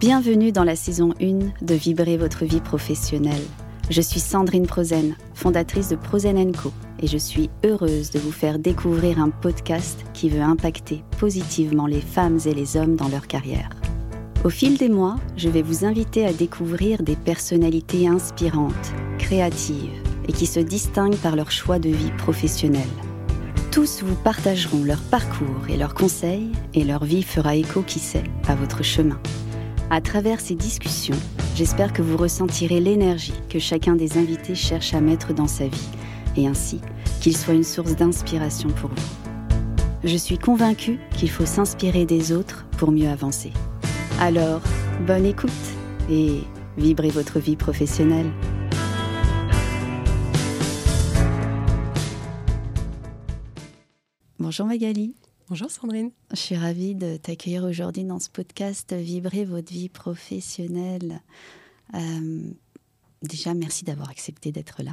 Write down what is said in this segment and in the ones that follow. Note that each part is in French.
Bienvenue dans la saison 1 de Vibrer votre vie professionnelle. Je suis Sandrine Prozen, fondatrice de Prozen Co. Et je suis heureuse de vous faire découvrir un podcast qui veut impacter positivement les femmes et les hommes dans leur carrière. Au fil des mois, je vais vous inviter à découvrir des personnalités inspirantes, créatives et qui se distinguent par leur choix de vie professionnelle. Tous vous partageront leur parcours et leurs conseils et leur vie fera écho, qui sait, à votre chemin. À travers ces discussions, j'espère que vous ressentirez l'énergie que chacun des invités cherche à mettre dans sa vie et ainsi qu'il soit une source d'inspiration pour vous. Je suis convaincue qu'il faut s'inspirer des autres pour mieux avancer. Alors, bonne écoute et vibrez votre vie professionnelle. Bonjour Magali. Bonjour Sandrine. Je suis ravie de t'accueillir aujourd'hui dans ce podcast Vibrer votre vie professionnelle. Euh, déjà, merci d'avoir accepté d'être là.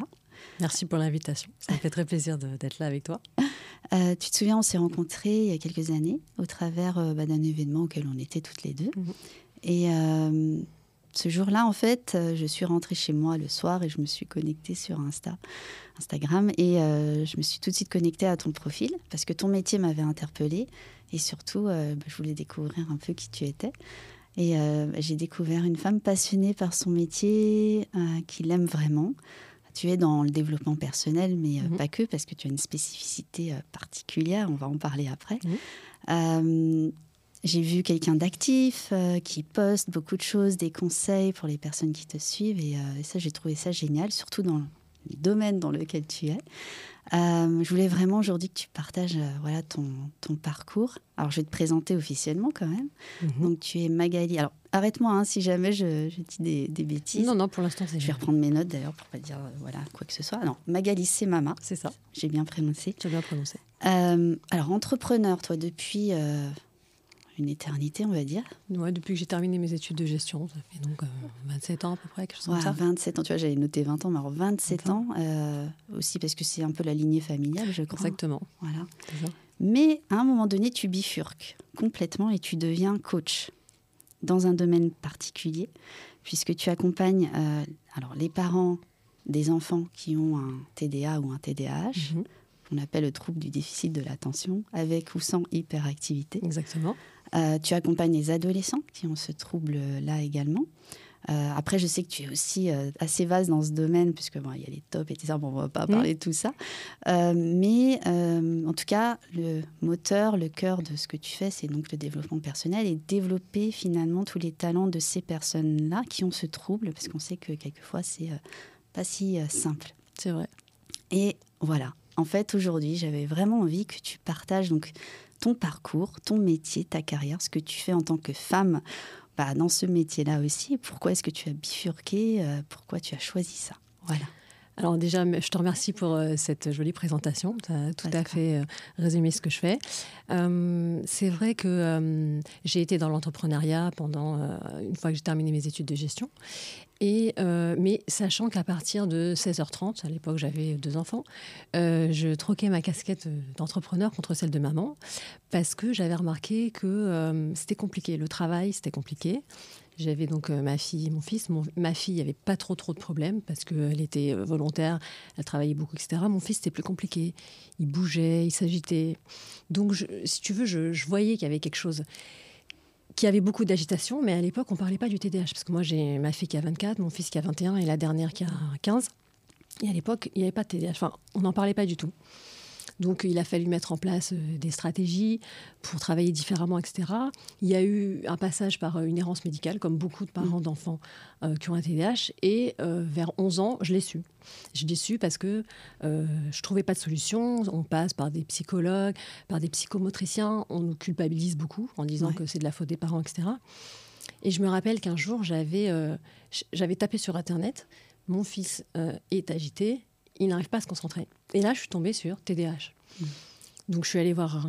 Merci pour l'invitation. Ça me fait très plaisir d'être là avec toi. Euh, tu te souviens, on s'est rencontrés il y a quelques années au travers euh, bah, d'un événement auquel on était toutes les deux. Mhm. Et ce jour-là, en fait, je suis rentrée chez moi le soir et je me suis connectée sur Insta, Instagram et je me suis tout de suite connectée à ton profil parce que ton métier m'avait interpellée et surtout, bah, je voulais découvrir un peu qui tu étais. Et j'ai découvert une femme passionnée par son métier, qui l'aime vraiment, tu es dans le développement personnel, mais euh, mhm. pas que, parce que tu as une spécificité euh, particulière, on va en parler après. Euh, j'ai vu quelqu'un d'actif qui poste beaucoup de choses, des conseils pour les personnes qui te suivent, et, et ça, j'ai trouvé ça génial, surtout dans le domaine dans lequel tu es. Euh, je voulais vraiment aujourd'hui que tu partages euh, voilà, ton, ton, parcours. Alors, je vais te présenter officiellement quand même. Mhm. Donc, tu es Magali. Alors, arrête-moi hein, si jamais je, je dis des, des, bêtises. Non, non, pour l'instant, c'est Je vais reprendre mes notes d'ailleurs pour pas dire euh, voilà, quoi que ce soit. Non, Magali, c'est Mama. C'est ça. J'ai bien prononcé. Tu as bien prononcé. alors, entrepreneur, toi, depuis une éternité, on va dire. Ouais, depuis que j'ai terminé mes études de gestion, ça fait donc 27 euh, ans à peu près, quelque chose comme ça. 27 ans, tu vois, j'avais noté 20 ans, mais alors 27 ans, euh, aussi parce que c'est un peu la lignée familiale, je crois. Exactement. Voilà. Mais à un moment donné, tu bifurques complètement et tu deviens coach dans un domaine particulier, puisque tu accompagnes euh, alors, les parents des enfants qui ont un TDA ou un TDAH. Mhm. On appelle le trouble du déficit de l'attention, avec ou sans hyperactivité. Exactement. Euh, tu accompagnes les adolescents qui ont ce trouble-là également. Euh, après, je sais que tu es aussi euh, assez vaste dans ce domaine, puisque bon, il y a les tops et tout ça, bon, on ne va pas parler de tout ça. mais en tout cas, le moteur, le cœur de ce que tu fais, c'est donc le développement personnel et développer finalement tous les talents de ces personnes-là qui ont ce trouble, parce qu'on sait que quelquefois, c'est pas si simple. C'est vrai. Et voilà. En fait, aujourd'hui, j'avais vraiment envie que tu partages donc ton parcours, ton métier, ta carrière, ce que tu fais en tant que femme bah, dans ce métier-là aussi. Pourquoi est-ce que tu as bifurqué euh, Pourquoi tu as choisi ça? Voilà. Alors déjà, je te remercie pour euh, cette jolie présentation. Tu as tout à fait euh, résumé ce que je fais. c'est vrai que j'ai été dans l'entrepreneuriat pendant une fois que j'ai terminé mes études de gestion. Et, euh, mais sachant qu'à partir de 16h30, à l'époque j'avais deux enfants, euh, je troquais ma casquette d'entrepreneur contre celle de maman parce que j'avais remarqué que euh, c'était compliqué. Le travail, c'était compliqué. J'avais donc ma fille et mon fils. ma fille, il n'y avait pas trop trop de problèmes parce qu'elle était volontaire, elle travaillait beaucoup, etc. Mon fils, c'était plus compliqué. Il bougeait, il s'agitait. Donc, si tu veux, je, je voyais qu'il y avait quelque chose qui avait beaucoup d'agitation, mais à l'époque, on ne parlait pas du TDAH, parce que moi, j'ai ma fille qui a 24, mon fils qui a 21 et la dernière qui a 15. Et à l'époque, il n'y avait pas de TDAH, enfin, on n'en parlait pas du tout. Donc il a fallu mettre en place euh, des stratégies pour travailler différemment, etc. Il y a eu un passage par euh, une errance médicale, comme beaucoup de parents mmh. d'enfants euh, qui ont un TDAH. Et vers 11 ans, je l'ai su. Je l'ai su parce que je ne trouvais pas de solution. On passe par des psychologues, par des psychomotriciens. On nous culpabilise beaucoup en disant que c'est de la faute des parents, etc. Et je me rappelle qu'un jour, j'avais j'avais tapé sur Internet, mon fils est agité, il n'arrive pas à se concentrer. Et là, je suis tombée sur TDAH. Donc, je suis allée voir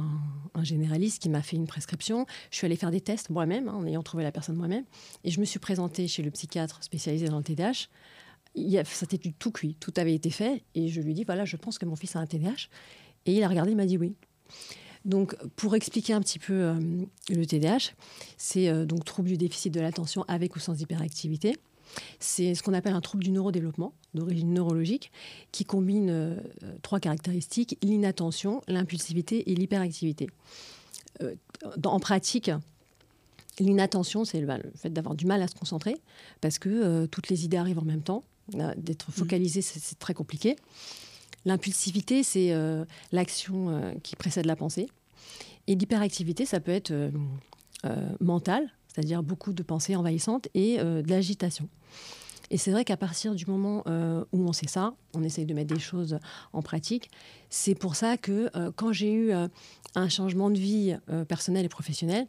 un, généraliste qui m'a fait une prescription. Je suis allée faire des tests moi-même, hein, en ayant trouvé la personne moi-même. Et je me suis présentée chez le psychiatre spécialisé dans le TDAH. C'était tout cuit, tout avait été fait. Et je lui dit voilà, je pense que mon fils a un TDAH. Et il a regardé, il m'a dit oui. Donc, pour expliquer un petit peu le TDAH, c'est donc trouble du déficit de l'attention avec ou sans hyperactivité. C'est ce qu'on appelle un trouble du neurodéveloppement d'origine neurologique qui combine trois caractéristiques l'inattention, l'impulsivité et l'hyperactivité. en pratique, L'inattention, c'est le, fait d'avoir du mal à se concentrer parce que euh, toutes les idées arrivent en même temps. Euh, d'être focalisé, c'est très compliqué. L'impulsivité, c'est euh, l'action qui précède la pensée. Et l'hyperactivité, ça peut être mental, c'est-à-dire beaucoup de pensées envahissantes et de l'agitation. Et c'est vrai qu'à partir du moment où on sait ça, on essaye de mettre des choses en pratique. C'est pour ça que quand j'ai eu un changement de vie personnel et professionnel,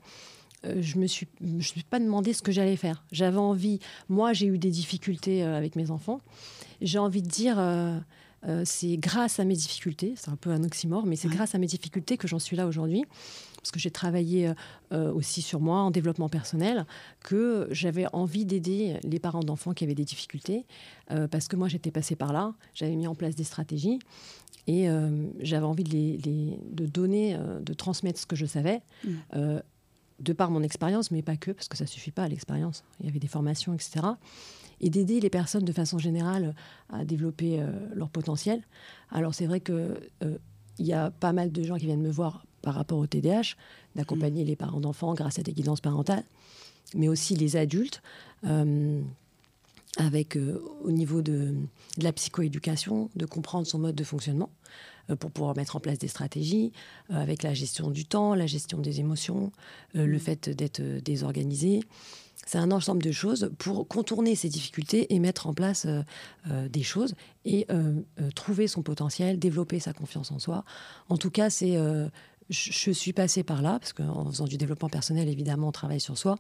euh, je me suis, me suis pas demandé ce que j'allais faire. J'avais envie. Moi, j'ai eu des difficultés euh, avec mes enfants. J'ai envie de dire. Euh, c'est grâce à mes difficultés, c'est un peu un oxymore, mais c'est grâce à mes difficultés que j'en suis là aujourd'hui, parce que j'ai travaillé aussi sur moi en développement personnel, que j'avais envie d'aider les parents d'enfants qui avaient des difficultés, parce que moi j'étais passée par là, j'avais mis en place des stratégies, et j'avais envie de, les, de donner, de transmettre ce que je savais. Mmh de par mon expérience, mais pas que, parce que ça suffit pas à l'expérience. Il y avait des formations, etc. Et d'aider les personnes de façon générale à développer euh, leur potentiel. Alors c'est vrai que euh, il y a pas mal de gens qui viennent me voir par rapport au TDAH, d'accompagner mmh. les parents d'enfants grâce à des guidances parentales, mais aussi les adultes. Euh, avec au niveau de, de la psychoéducation, de comprendre son mode de fonctionnement. Euh, pour pouvoir mettre en place des stratégies, euh, avec la gestion du temps, la gestion des émotions, euh, le mm. fait d'être désorganisé. C'est un ensemble de choses pour contourner ces difficultés et mettre en place des choses et trouver son potentiel, développer sa confiance en soi. En tout cas, c'est je suis passée par là, parce qu'en faisant du développement personnel, évidemment, on travaille sur soi.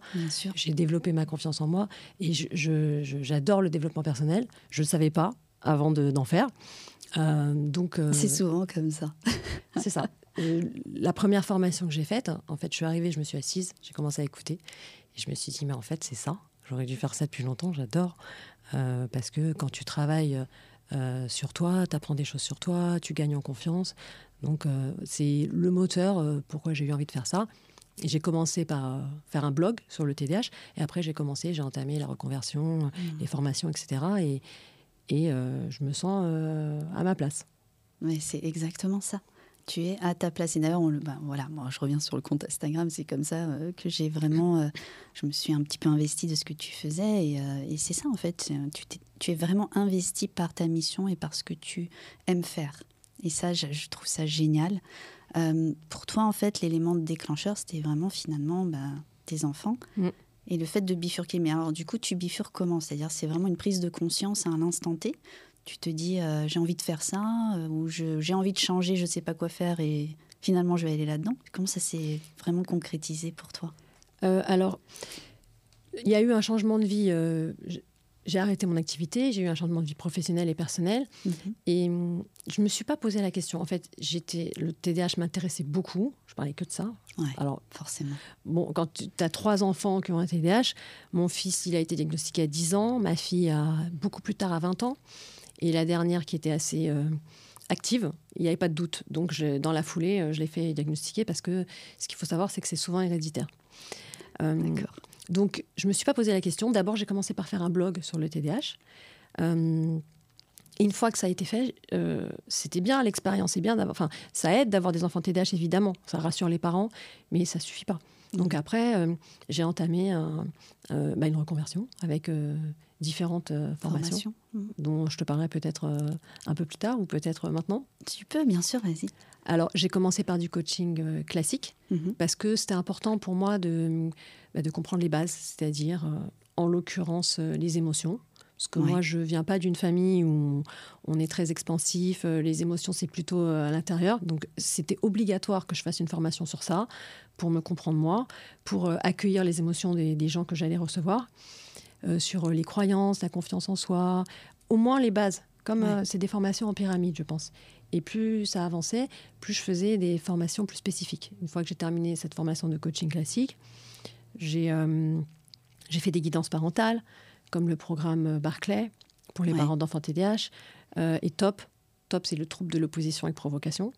J'ai développé ma confiance en moi et j'adore le développement personnel. Je ne le savais pas avant d'en faire. Euh, donc, euh, c'est souvent comme ça. c'est ça. Euh, la première formation que j'ai faite, en fait, je suis arrivée, je me suis assise, j'ai commencé à écouter, et je me suis dit, mais en fait, c'est ça. J'aurais dû faire ça depuis longtemps, j'adore. parce que quand tu travailles sur toi, tu apprends des choses sur toi, tu gagnes en confiance. Donc, c'est le moteur pourquoi j'ai eu envie de faire ça. Et j'ai commencé par faire un blog sur le TDAH, et après, j'ai commencé, j'ai entamé la reconversion, mmh. les formations, etc. Et, et euh, je me sens euh, à ma place. Mais c'est exactement ça. Tu es à ta place. Et d'ailleurs, ben, voilà, moi, je reviens sur le compte Instagram. C'est comme ça euh, que j'ai vraiment, je me suis un petit peu investie de ce que tu faisais. Et, et c'est ça, en fait. Tu, tu, es vraiment investi par ta mission et par ce que tu aimes faire. Et ça, je, trouve ça génial. pour toi, en fait, l'élément déclencheur, c'était vraiment finalement ben, tes enfants. Mm et le fait de bifurquer. Mais alors, du coup, tu bifurques comment? C'est-à-dire, c'est vraiment une prise de conscience à un instant T? Tu te dis, euh, j'ai envie de faire ça, euh, ou j'ai envie de changer, je ne sais pas quoi faire, et finalement, je vais aller là-dedans. Comment ça s'est vraiment concrétisé pour toi? Euh, Alors, il y a eu un changement de vie j'ai arrêté mon activité, j'ai eu un changement de vie professionnelle et personnelle. Mhm. Et hum, je ne me suis pas posé la question. En fait, j'étais, le TDAH m'intéressait beaucoup. Je parlais que de ça. Alors, forcément. Bon, quand tu as trois enfants qui ont un TDAH, mon fils, il a été diagnostiqué à 10 ans, ma fille a beaucoup plus tard à 20 ans. Et la dernière qui était assez euh, active, il n'y avait pas de doute. Donc, je, dans la foulée, euh, je l'ai fait diagnostiquer parce que ce qu'il faut savoir, c'est que c'est souvent héréditaire. Euh, D'accord. Donc, je ne me suis pas posé la question. D'abord, j'ai commencé par faire un blog sur le TDAH. Euh, une fois que ça a été fait, euh, c'était bien l'expérience, c'est bien d'avoir. Enfin, ça aide d'avoir des enfants TDAH évidemment, ça rassure les parents, mais ça suffit pas. Donc après, euh, j'ai entamé bah, une reconversion avec différentes formations, mmh. dont je te parlerai peut-être un peu plus tard ou peut-être maintenant. Tu peux, bien sûr, vas-y. Alors, j'ai commencé par du coaching classique mmh parce que c'était important pour moi de bah, de comprendre les bases, c'est-à-dire, euh, en l'occurrence, euh, les émotions. Parce que moi, je viens pas d'une famille où on est très expansif, euh, les émotions, c'est plutôt à l'intérieur. Donc, c'était obligatoire que je fasse une formation sur ça pour me comprendre moi, pour accueillir les émotions des, gens que j'allais recevoir, sur les croyances, la confiance en soi, au moins les bases. Comme c'est des formations en pyramide, je pense. Et plus ça avançait, plus je faisais des formations plus spécifiques. Une fois que j'ai terminé cette formation de coaching classique, euh, j'ai fait des guidances parentales, comme le programme Barclay pour les parents d'enfants TDAH, euh, et TOP. TOP, c'est le trouble de l'opposition avec provocation.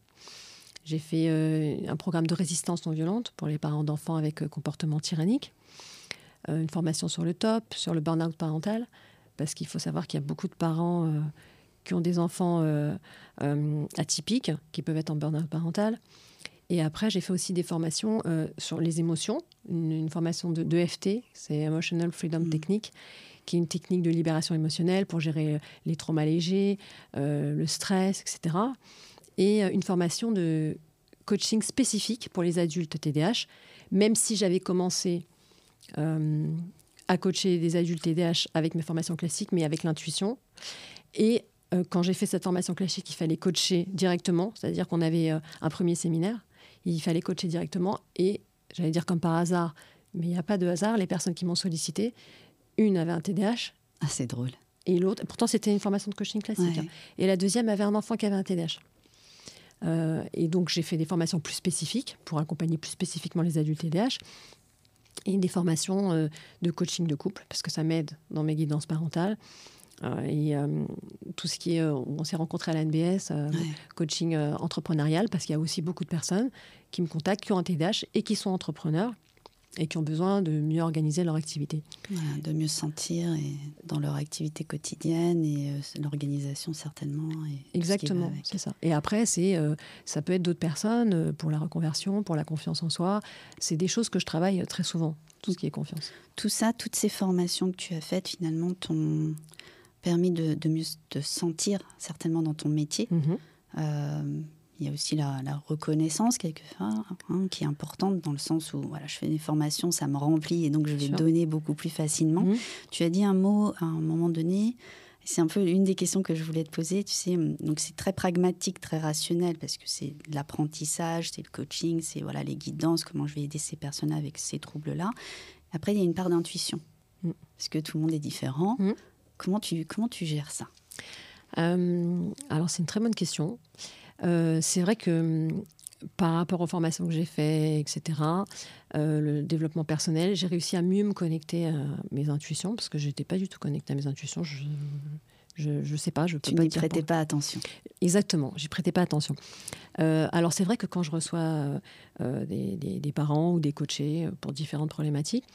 J'ai fait un programme de résistance non violente pour les parents d'enfants avec comportement tyrannique. une formation sur le top, sur le burn-out parental, parce qu'il faut savoir qu'il y a beaucoup de parents qui ont des enfants atypiques, qui peuvent être en burn-out parental. Et après, j'ai fait aussi des formations sur les émotions, une, formation de, d'EFT, c'est Emotional Freedom mmh. Technique, qui est une technique de libération émotionnelle pour gérer les traumas légers, le stress, etc et euh, une formation de coaching spécifique pour les adultes TDAH, même si j'avais commencé euh, à coacher des adultes TDAH avec mes formations classiques, mais avec l'intuition. Et euh, quand j'ai fait cette formation classique, il fallait coacher directement, c'est-à-dire qu'on avait un premier séminaire, il fallait coacher directement, et j'allais dire comme par hasard, mais il n'y a pas de hasard, les personnes qui m'ont sollicité, une avait un TDAH. Ah, c'est drôle. Et l'autre, pourtant c'était une formation de coaching classique. Hein. et la deuxième avait un enfant qui avait un TDAH. Euh, et donc, j'ai fait des formations plus spécifiques pour accompagner plus spécifiquement les adultes TDAH et des formations euh, de coaching de couple, parce que ça m'aide dans mes guidances parentales. Euh, et tout ce qui est, on s'est rencontrés à la NBS, coaching entrepreneurial, parce qu'il y a aussi beaucoup de personnes qui me contactent, qui ont un TDAH et qui sont entrepreneurs et qui ont besoin de mieux organiser leur activité. de mieux se sentir et dans leur activité quotidienne et euh, l'organisation certainement. Exactement, c'est ça. Et après, c'est, euh, ça peut être d'autres personnes euh, pour la reconversion, pour la confiance en soi. C'est des choses que je travaille très souvent, tout ce qui est confiance. Tout ça, toutes ces formations que tu as faites, finalement, t'ont permis de, mieux te sentir certainement dans ton métier. Mm-hmm. Il y a aussi la, reconnaissance, quelquefois, hein, qui est importante dans le sens où voilà, je fais des formations, ça me remplit et donc je vais donner beaucoup plus facilement. Mmh. Tu as dit un mot à un moment donné, c'est un peu une des questions que je voulais te poser. Tu sais, donc c'est très pragmatique, très rationnel parce que c'est l'apprentissage, c'est le coaching, c'est voilà les guidances, comment je vais aider ces personnes avec ces troubles-là. Après, il y a une part d'intuition mmh. parce que tout le monde est différent. Mmh. Comment tu comment tu gères ça? Euh, Alors c'est une très bonne question. Euh, c'est vrai que hum, par rapport aux formations que j'ai faites, etc., euh, le développement personnel, j'ai réussi à mieux me connecter à mes intuitions, parce que je n'étais pas du tout connectée à mes intuitions. Je je sais pas, je peux tu pas n'y prêtais pas attention. Exactement, j'y prêtais pas attention. Euh, alors c'est vrai que quand je reçois des, des, parents ou des coachés pour différentes problématiques,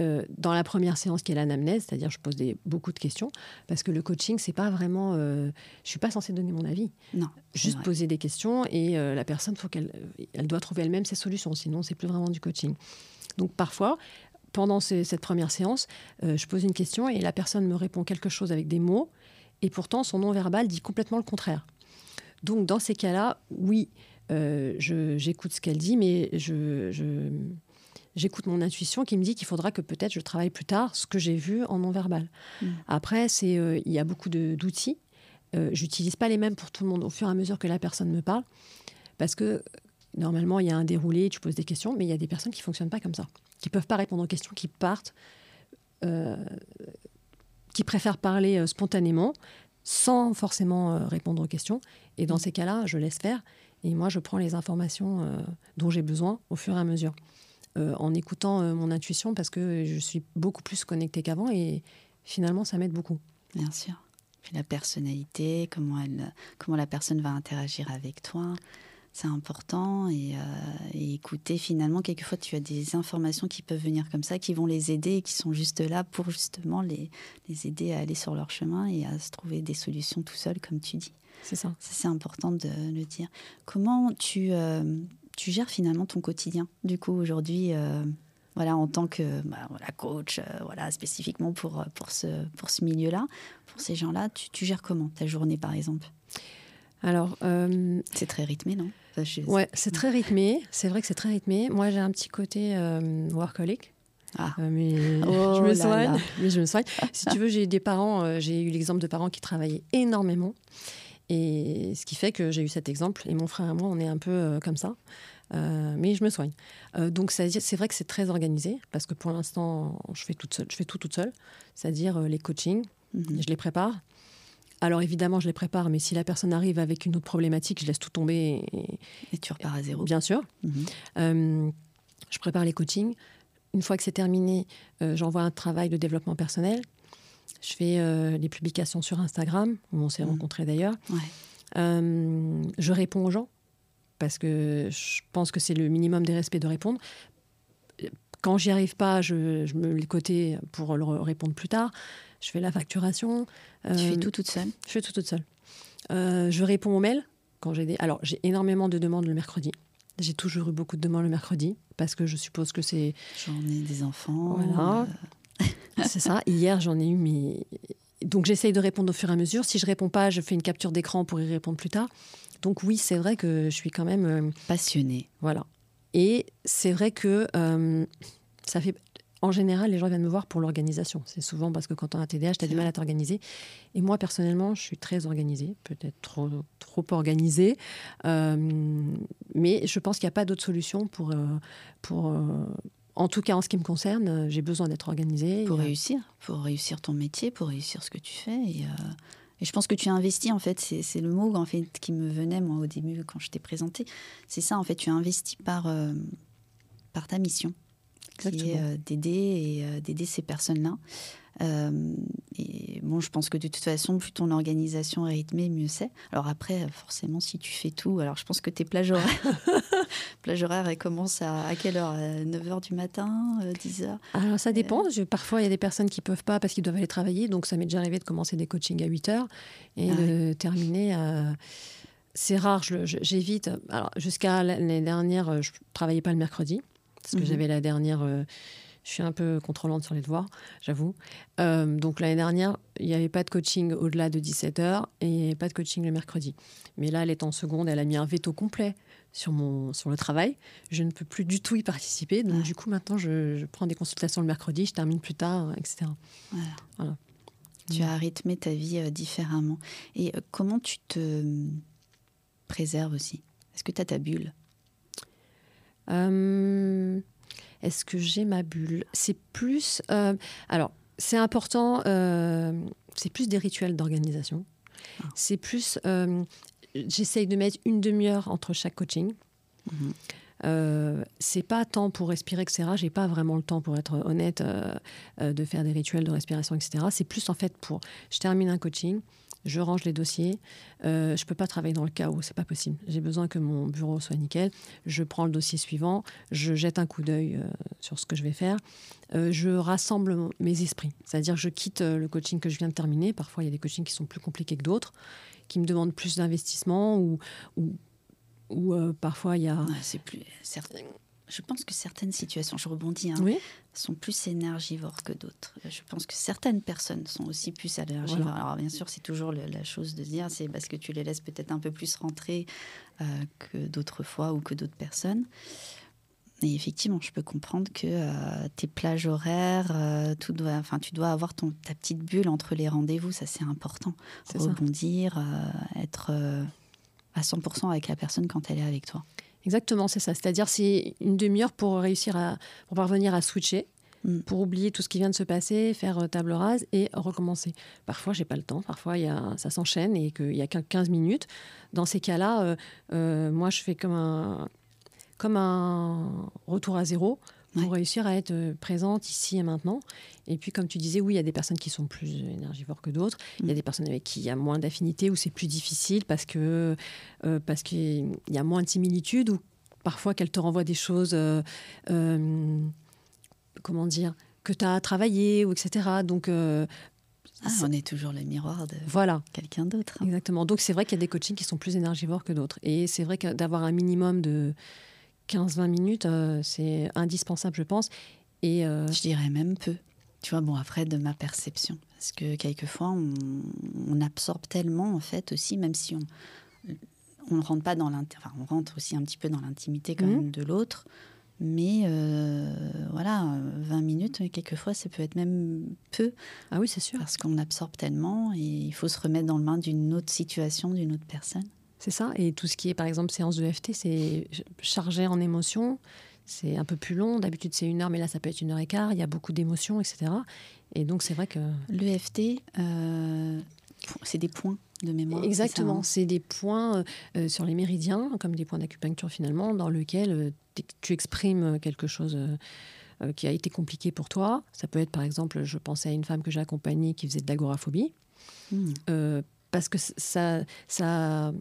euh, dans la première séance qui est l'anamnèse, c'est-à-dire je pose des, beaucoup de questions, parce que le coaching, c'est pas vraiment. Euh, je suis pas censée donner mon avis. Non. Juste poser des questions et euh, la personne, faut qu'elle, elle doit trouver elle-même ses solutions, sinon c'est plus vraiment du coaching. Donc parfois, pendant cette première séance, je pose une question et la personne me répond quelque chose avec des mots, et pourtant son non-verbal dit complètement le contraire. Donc dans ces cas-là, oui, j'écoute ce qu'elle dit, mais je, je j'écoute mon intuition qui me dit qu'il faudra que peut-être je travaille plus tard ce que j'ai vu en non-verbal. Mm. Après, c'est euh, il y a beaucoup d'outils. Euh, J'utilise pas les mêmes pour tout le monde au fur et à mesure que la personne me parle, parce que normalement il y a un déroulé, tu poses des questions, mais il y a des personnes qui fonctionnent pas comme ça, qui peuvent pas répondre aux questions, qui partent, euh, qui préfèrent parler euh, spontanément sans forcément répondre aux questions. Et dans mm. ces cas-là, je laisse faire. Et moi, je prends les informations dont j'ai besoin au fur et à mesure. Euh, en écoutant euh, mon intuition parce que je suis beaucoup plus connectée qu'avant et finalement ça m'aide beaucoup. Bien sûr. Puis la personnalité, comment, elle, comment la personne va interagir avec toi, c'est important. Et, euh, écouter, finalement, quelquefois, tu as des informations qui peuvent venir comme ça, qui vont les aider et qui sont juste là pour justement les, les aider à aller sur leur chemin et à se trouver des solutions tout seul, comme tu dis. C'est ça. C'est important de le dire. Comment tu, tu gères finalement ton quotidien Du coup, aujourd'hui, euh, voilà, en tant que bah, voilà, coach, euh, voilà, spécifiquement pour, euh, pour ce, pour ce milieu-là, pour ces gens-là, tu, gères comment ta journée, par exemple? Alors, c'est très rythmé, non? Ouais, c'est très rythmé. C'est vrai que c'est très rythmé. Moi, j'ai un petit côté workaholic. Ah. mais, oh je me soigne, mais je me soigne. si tu veux, j'ai des parents, j'ai eu l'exemple de parents qui travaillaient énormément et ce qui fait que j'ai eu cet exemple. Et mon frère et moi, on est un peu euh, comme ça. Euh, mais je me soigne. Euh, donc c'est vrai que c'est très organisé parce que pour l'instant, je fais toute seule, je fais tout toute seule, c'est-à-dire les coachings, mhm. je les prépare. Alors évidemment, je les prépare, mais si la personne arrive avec une autre problématique, je laisse tout tomber. Et, tu repars à zéro. Bien sûr. Mhm. je prépare les coachings. Une fois que c'est terminé, j'envoie un travail de développement personnel je fais euh, des publications sur Instagram, où on s'est mmh. rencontrés d'ailleurs. Euh, je réponds aux gens. parce que je pense que c'est le minimum des respects de répondre. Quand j'y arrive pas, je, je me mets le côté pour le répondre plus tard. Je fais la facturation. tu fais tout toute seule? Je fais tout toute seule. je réponds aux mails quand j'ai des. Alors j'ai énormément de demandes le mercredi. J'ai toujours eu beaucoup de demandes le mercredi parce que je suppose que c'est. J'en ai des enfants. Voilà. C'est ça. Hier, j'en ai eu, mais. Donc, j'essaye de répondre au fur et à mesure. Si je réponds pas, je fais une capture d'écran pour y répondre plus tard. Donc, oui, c'est vrai que je suis quand même. Euh, Passionnée. Voilà. Et c'est vrai que euh, ça fait en général, les gens viennent me voir pour l'organisation. C'est souvent parce que quand on a un TDAH, tu as du mal à t'organiser. Et moi, personnellement, je suis très organisée, peut-être trop, trop organisée. Euh, mais je pense qu'il n'y a pas d'autre solution pour. Pour en tout cas, en ce qui me concerne, j'ai besoin d'être organisée. Pour réussir, pour réussir ton métier, pour réussir ce que tu fais. Et, et je pense que tu as investi, en fait, c'est le mot en fait, qui me venait, moi, au début, quand je t'ai présenté. C'est ça, en fait, tu as investi par, par ta mission qui est euh, d'aider et euh, d'aider ces personnes-là. Euh, et bon, je pense que de toute façon, plus ton organisation est rythmée, mieux c'est. Alors après, forcément, si tu fais tout, alors je pense que tes plages horaires, plages horaires, elles commencent à, à quelle heure 9h du matin, 10h Alors ça dépend. parfois, il y a des personnes qui peuvent pas parce qu'ils doivent aller travailler. Donc ça m'est déjà arrivé de commencer des coachings à 8h et ah de terminer à c'est rare, j'évite. Alors, jusqu'à l'année dernière, je travaillais pas le mercredi parce que mhm. j'avais la dernière. Euh, je suis un peu contrôlante sur les devoirs, j'avoue. Euh, donc l'année dernière, il n'y avait pas de coaching au-delà de 17h et pas de coaching le mercredi. Mais là, elle est en seconde, elle a mis un veto complet sur, mon, sur le travail. Je ne peux plus du tout y participer. Donc du coup, maintenant, je, prends des consultations le mercredi, je termine plus tard, etc. Voilà. Tu as rythmé ta vie euh, différemment. Et comment tu te préserves aussi? Est-ce que tu as ta bulle? Euh, est-ce que j'ai ma bulle? C'est plus. Euh, alors, c'est important. Euh, c'est plus des rituels d'organisation. Ah. C'est plus. J'essaye de mettre une demi-heure entre chaque coaching. Mhm. c'est pas temps pour respirer, etc. J'ai pas vraiment le temps, pour être honnête, de faire des rituels de respiration, etc. C'est plus en fait pour. Je termine un coaching, je range les dossiers. Euh, je ne peux pas travailler dans le chaos, c'est pas possible. J'ai besoin que mon bureau soit nickel. Je prends le dossier suivant, je jette un coup d'œil euh, sur ce que je vais faire. Euh, je rassemble mes esprits, c'est-à-dire je quitte le coaching que je viens de terminer. Parfois, il y a des coachings qui sont plus compliqués que d'autres, qui me demandent plus d'investissement ou, ou, parfois il y a. c'est plus certain je pense que certaines situations, je rebondis, hein, sont plus énergivores que d'autres. Je pense que certaines personnes sont aussi plus énergivores. Alors bien sûr, c'est toujours la chose de se dire, c'est parce que tu les laisses peut-être un peu plus rentrer euh, que d'autres fois ou que d'autres personnes. Et effectivement, je peux comprendre que euh, tes plages horaires, euh, tout doit, enfin, tu dois avoir ton, ta petite bulle entre les rendez-vous, ça c'est important. Rebondir, être à 100% avec la personne quand elle est avec toi. Exactement, c'est ça. C'est-à-dire c'est une demi-heure pour réussir à pour parvenir à switcher, mm. pour oublier tout ce qui vient de se passer, faire euh, table rase et recommencer. Parfois, j'ai pas le temps. Parfois, y a, ça s'enchaîne et qu'il y a 15 minutes. Dans ces cas-là, euh, euh, moi, je fais comme un comme un retour à zéro pour réussir à être euh, présente ici et maintenant. Et puis, comme tu disais, oui, il y a des personnes qui sont plus énergivores que d'autres. Il y a mm. des personnes avec qui il y a moins d'affinité ou c'est plus difficile parce que euh, parce qu'il y a moins de similitudes ou parfois qu'elles te renvoient des choses, euh, comment dire, que tu as travaillé ou etc. Donc ah, on est toujours le miroir de voilà. quelqu'un d'autre. Hein. Exactement. Donc c'est vrai qu'il y a des coachings qui sont plus énergivores que d'autres. Et c'est vrai que d'avoir un minimum de, 15-20 minutes, euh, c'est indispensable, je pense. Et euh, Je dirais même peu. Tu vois, bon, après, de ma perception. Parce que quelquefois, on, absorbe tellement, en fait, aussi, même si on on ne rentre pas dans l'intimité, enfin, on rentre aussi un petit peu dans l'intimité quand mhm. même de l'autre. Mais euh, voilà, 20 minutes, quelquefois, ça peut être même peu. Ah oui, c'est sûr. Parce qu'on absorbe tellement et il faut se remettre dans le main d'une autre situation, d'une autre personne. C'est ça. Et tout ce qui est, par exemple, séance de FT, c'est chargé en émotions. C'est un peu plus long. D'habitude, c'est une heure, mais là, ça peut être une heure et quart. Il y a beaucoup d'émotions, etc. Et donc, c'est vrai que. L'EFT, euh, c'est des points de mémoire. Exactement. Hein c'est des points euh, euh, sur les méridiens, comme des points d'acupuncture, finalement, dans lesquels tu exprimes quelque chose qui a été compliqué pour toi. Ça peut être, par exemple, je pensais à une femme que j'ai accompagnée qui faisait de l'agoraphobie. Hmm. parce que ça, ça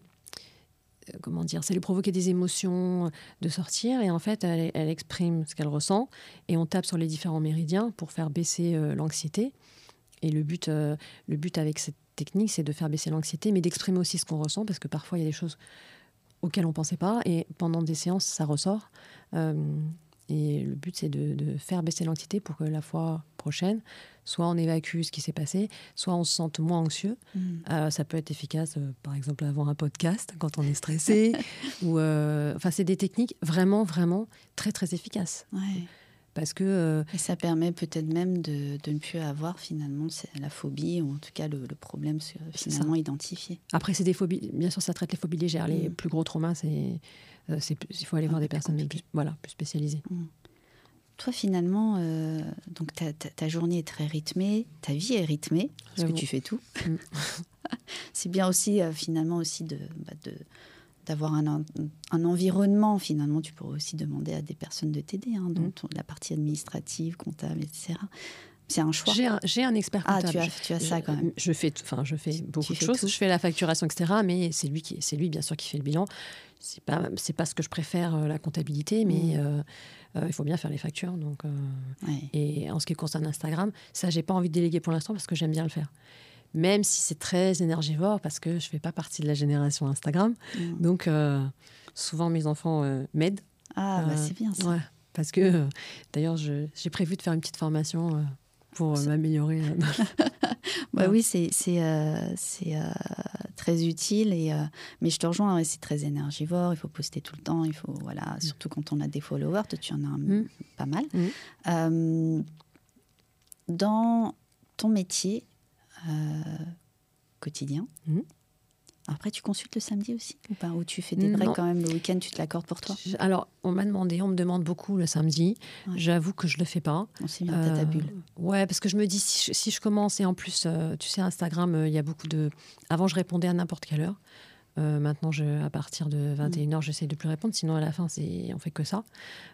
comment dire, ça lui provoquait des émotions de sortir et en fait elle, exprime ce qu'elle ressent et on tape sur les différents méridiens pour faire baisser l'anxiété. Et le but, le but avec cette technique, c'est de faire baisser l'anxiété, mais d'exprimer aussi ce qu'on ressent parce que parfois il y a des choses auxquelles on ne pensait pas et pendant des séances ça ressort. Et le but, c'est de, faire baisser l'anxiété pour que la fois prochaine, soit on évacue ce qui s'est passé, soit on se sente moins anxieux. Mm. Euh, ça peut être efficace, euh, par exemple, avant un podcast, quand on est stressé. ou, euh, enfin, c'est des techniques vraiment, vraiment très, très efficaces. Parce que, Et ça permet peut-être même de, ne plus avoir finalement la phobie, ou en tout cas le, problème finalement identifié. Après, c'est des phobies, bien sûr, ça traite les phobies légères. Les mm. plus gros traumas, c'est euh, il faut aller voir des personnes plus, voilà, plus spécialisées. Mmh. Toi, finalement, euh, donc ta, journée est très rythmée, ta vie est rythmée, parce que tu fais tout. Mmh. c'est bien aussi, euh, finalement, aussi de, bah, de d'avoir un, un, environnement. Finalement, tu pourrais aussi demander à des personnes de t'aider, hein, dans mmh. la partie administrative, comptable, etc. C'est un choix. J'ai un, expert comptable. Ah, tu as, tu as ça quand même. Je fais, enfin, je fais beaucoup de choses. Je fais la facturation, etc. Mais c'est lui qui, c'est lui bien sûr qui fait le bilan. C'est pas, c'est pas ce que je préfère euh, la comptabilité, mais mm. euh, euh, il faut bien faire les factures. Donc, et en ce qui concerne Instagram, ça, j'ai pas envie de déléguer pour l'instant parce que j'aime bien le faire. Même si c'est très énergivore parce que je fais pas partie de la génération Instagram. Mm. Donc, souvent mes enfants m'aident. Ah, bah c'est bien ça. parce que d'ailleurs, j'ai prévu de faire une petite formation pour euh, m'améliorer. Euh, bah oui, c'est euh, très utile. Et, mais je te rejoins, c'est très énergivore. Il faut poster tout le temps. Il faut, voilà, mm. surtout quand on a des followers. Tu en as mm. pas mal. Mm. dans ton métier quotidien, après, tu consultes le samedi aussi ou pas? Ou tu fais des breaks quand même le week-end, tu te l'accordes pour toi? Alors, on m'a demandé, on me demande beaucoup le samedi. J'avoue que je le fais pas. On s'est mis en tête à bulle. Ouais, parce que je me dis, si je, commence, et en plus, euh, tu sais, Instagram, euh, il y a beaucoup de. Avant, je répondais à n'importe quelle heure. Euh, maintenant, je, à partir de 21h, mm. j'essaie de plus répondre. Sinon, à la fin, on fait que ça.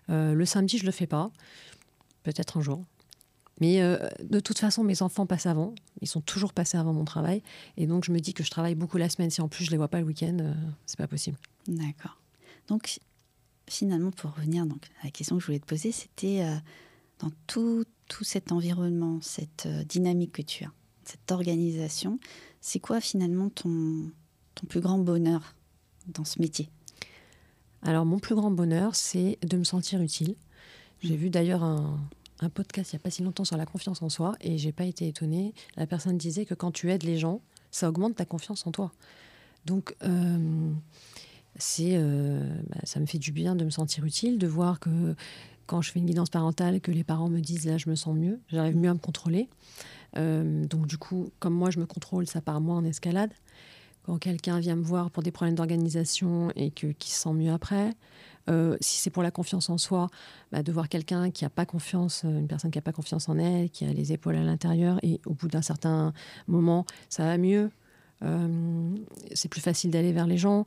le samedi, je le fais pas. Peut-être un jour. Mais euh, de toute façon, mes enfants passent avant. Ils sont toujours passés avant mon travail. Et donc, je me dis que je travaille beaucoup la semaine. Si en plus, je ne les vois pas le week-end, euh, c'est pas possible. D'accord. Donc, finalement, pour revenir donc, à la question que je voulais te poser, c'était euh, dans tout, tout, cet environnement, cette dynamique que tu as, cette organisation, c'est quoi finalement ton, ton plus grand bonheur dans ce métier? Alors, mon plus grand bonheur, c'est de me sentir utile. J'ai mmh. vu d'ailleurs un, un podcast il n'y a pas si longtemps sur la confiance en soi et j'ai pas été étonnée. La personne disait que quand tu aides les gens, ça augmente ta confiance en toi. Donc, euh, euh, bah, ça me fait du bien de me sentir utile, de voir que quand je fais une guidance parentale, que les parents me disent là, je me sens mieux, j'arrive mieux à me contrôler. Euh, donc, du coup, comme moi, je me contrôle, ça part moins en escalade. Quand quelqu'un vient me voir pour des problèmes d'organisation et que, qui se sent mieux après, euh, si c'est pour la confiance en soi, bah, de voir quelqu'un qui n'a pas confiance, euh, une personne qui n'a pas confiance en elle, qui a les épaules à l'intérieur, et au bout d'un certain moment, ça va mieux. Euh, c'est plus facile d'aller vers les gens.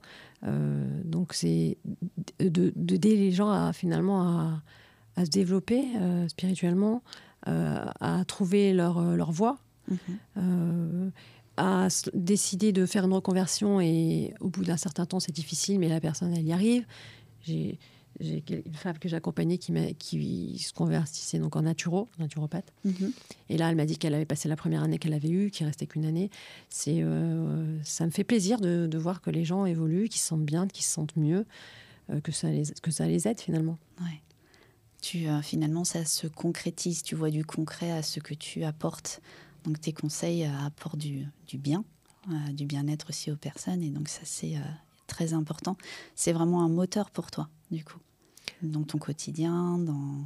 donc, c'est d'aider les gens à finalement à, se développer spirituellement, à trouver leur, leur voie. Mm-hmm. à décider de faire une reconversion et au bout d'un certain temps c'est difficile mais la personne elle y arrive j'ai une femme que j'accompagnais qui, qui se convertissait donc en naturo, naturopathe. Mhm. Et là, elle m'a dit qu'elle avait passé la première année qu'elle avait eue, qu'il restait qu'une année. C'est, euh, ça me fait plaisir de, de, voir que les gens évoluent, qu'ils se sentent bien, qu'ils se sentent mieux, euh, que, ça les, que ça les aide finalement. Ouais. Tu, euh, finalement, ça se concrétise. Tu vois du concret à ce que tu apportes. Donc tes conseils apportent du, du bien, du bien-être aussi aux personnes. Et donc ça, c'est très important. C'est vraiment un moteur pour toi, du coup, dans ton quotidien, dans...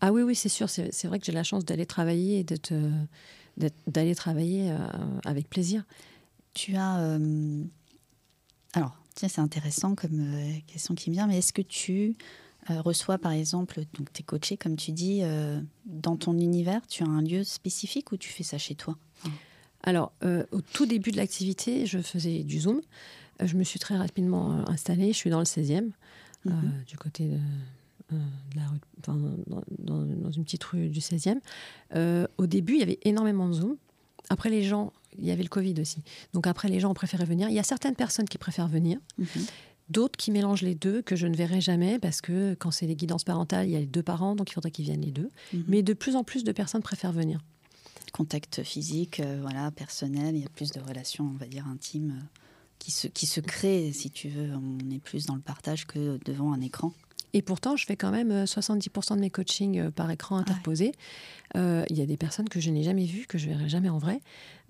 Ah oui, oui, c'est sûr. C'est vrai que j'ai la chance d'aller travailler et d'aller travailler euh, avec plaisir. Tu as... Euh, alors, tiens, c'est intéressant comme euh, question qui me vient, mais est-ce que tu reçois, par exemple, donc tu es coaché, comme tu dis, dans ton univers, tu as un lieu spécifique ou tu fais ça chez toi? Alors, au tout début de l'activité, je faisais du Zoom. Je me suis très rapidement euh, installée. Je suis dans le 16e, euh, mhm. du côté de, euh, la rue, enfin, dans, une petite rue du 16e. au début, il y avait énormément de Zoom. Après, les gens, il y avait le Covid aussi. Donc après, les gens ont préféré venir. Il y a certaines personnes qui préfèrent venir. Mhm. d'autres qui mélangent les deux que je ne verrai jamais parce que quand c'est les guidances parentales, il y a les deux parents, donc il faudrait qu'ils viennent les deux. Mhm. Mais de plus en plus de personnes préfèrent venir. Contact physique, euh, voilà, personnel, il y a plus de relations, on va dire, intimes qui, se, qui se créent, si tu veux. On est plus dans le partage que devant un écran. Et pourtant, je fais quand même 70% de mes coachings par écran interposé. il y a des personnes que je n'ai jamais vues, que je verrai jamais en vrai,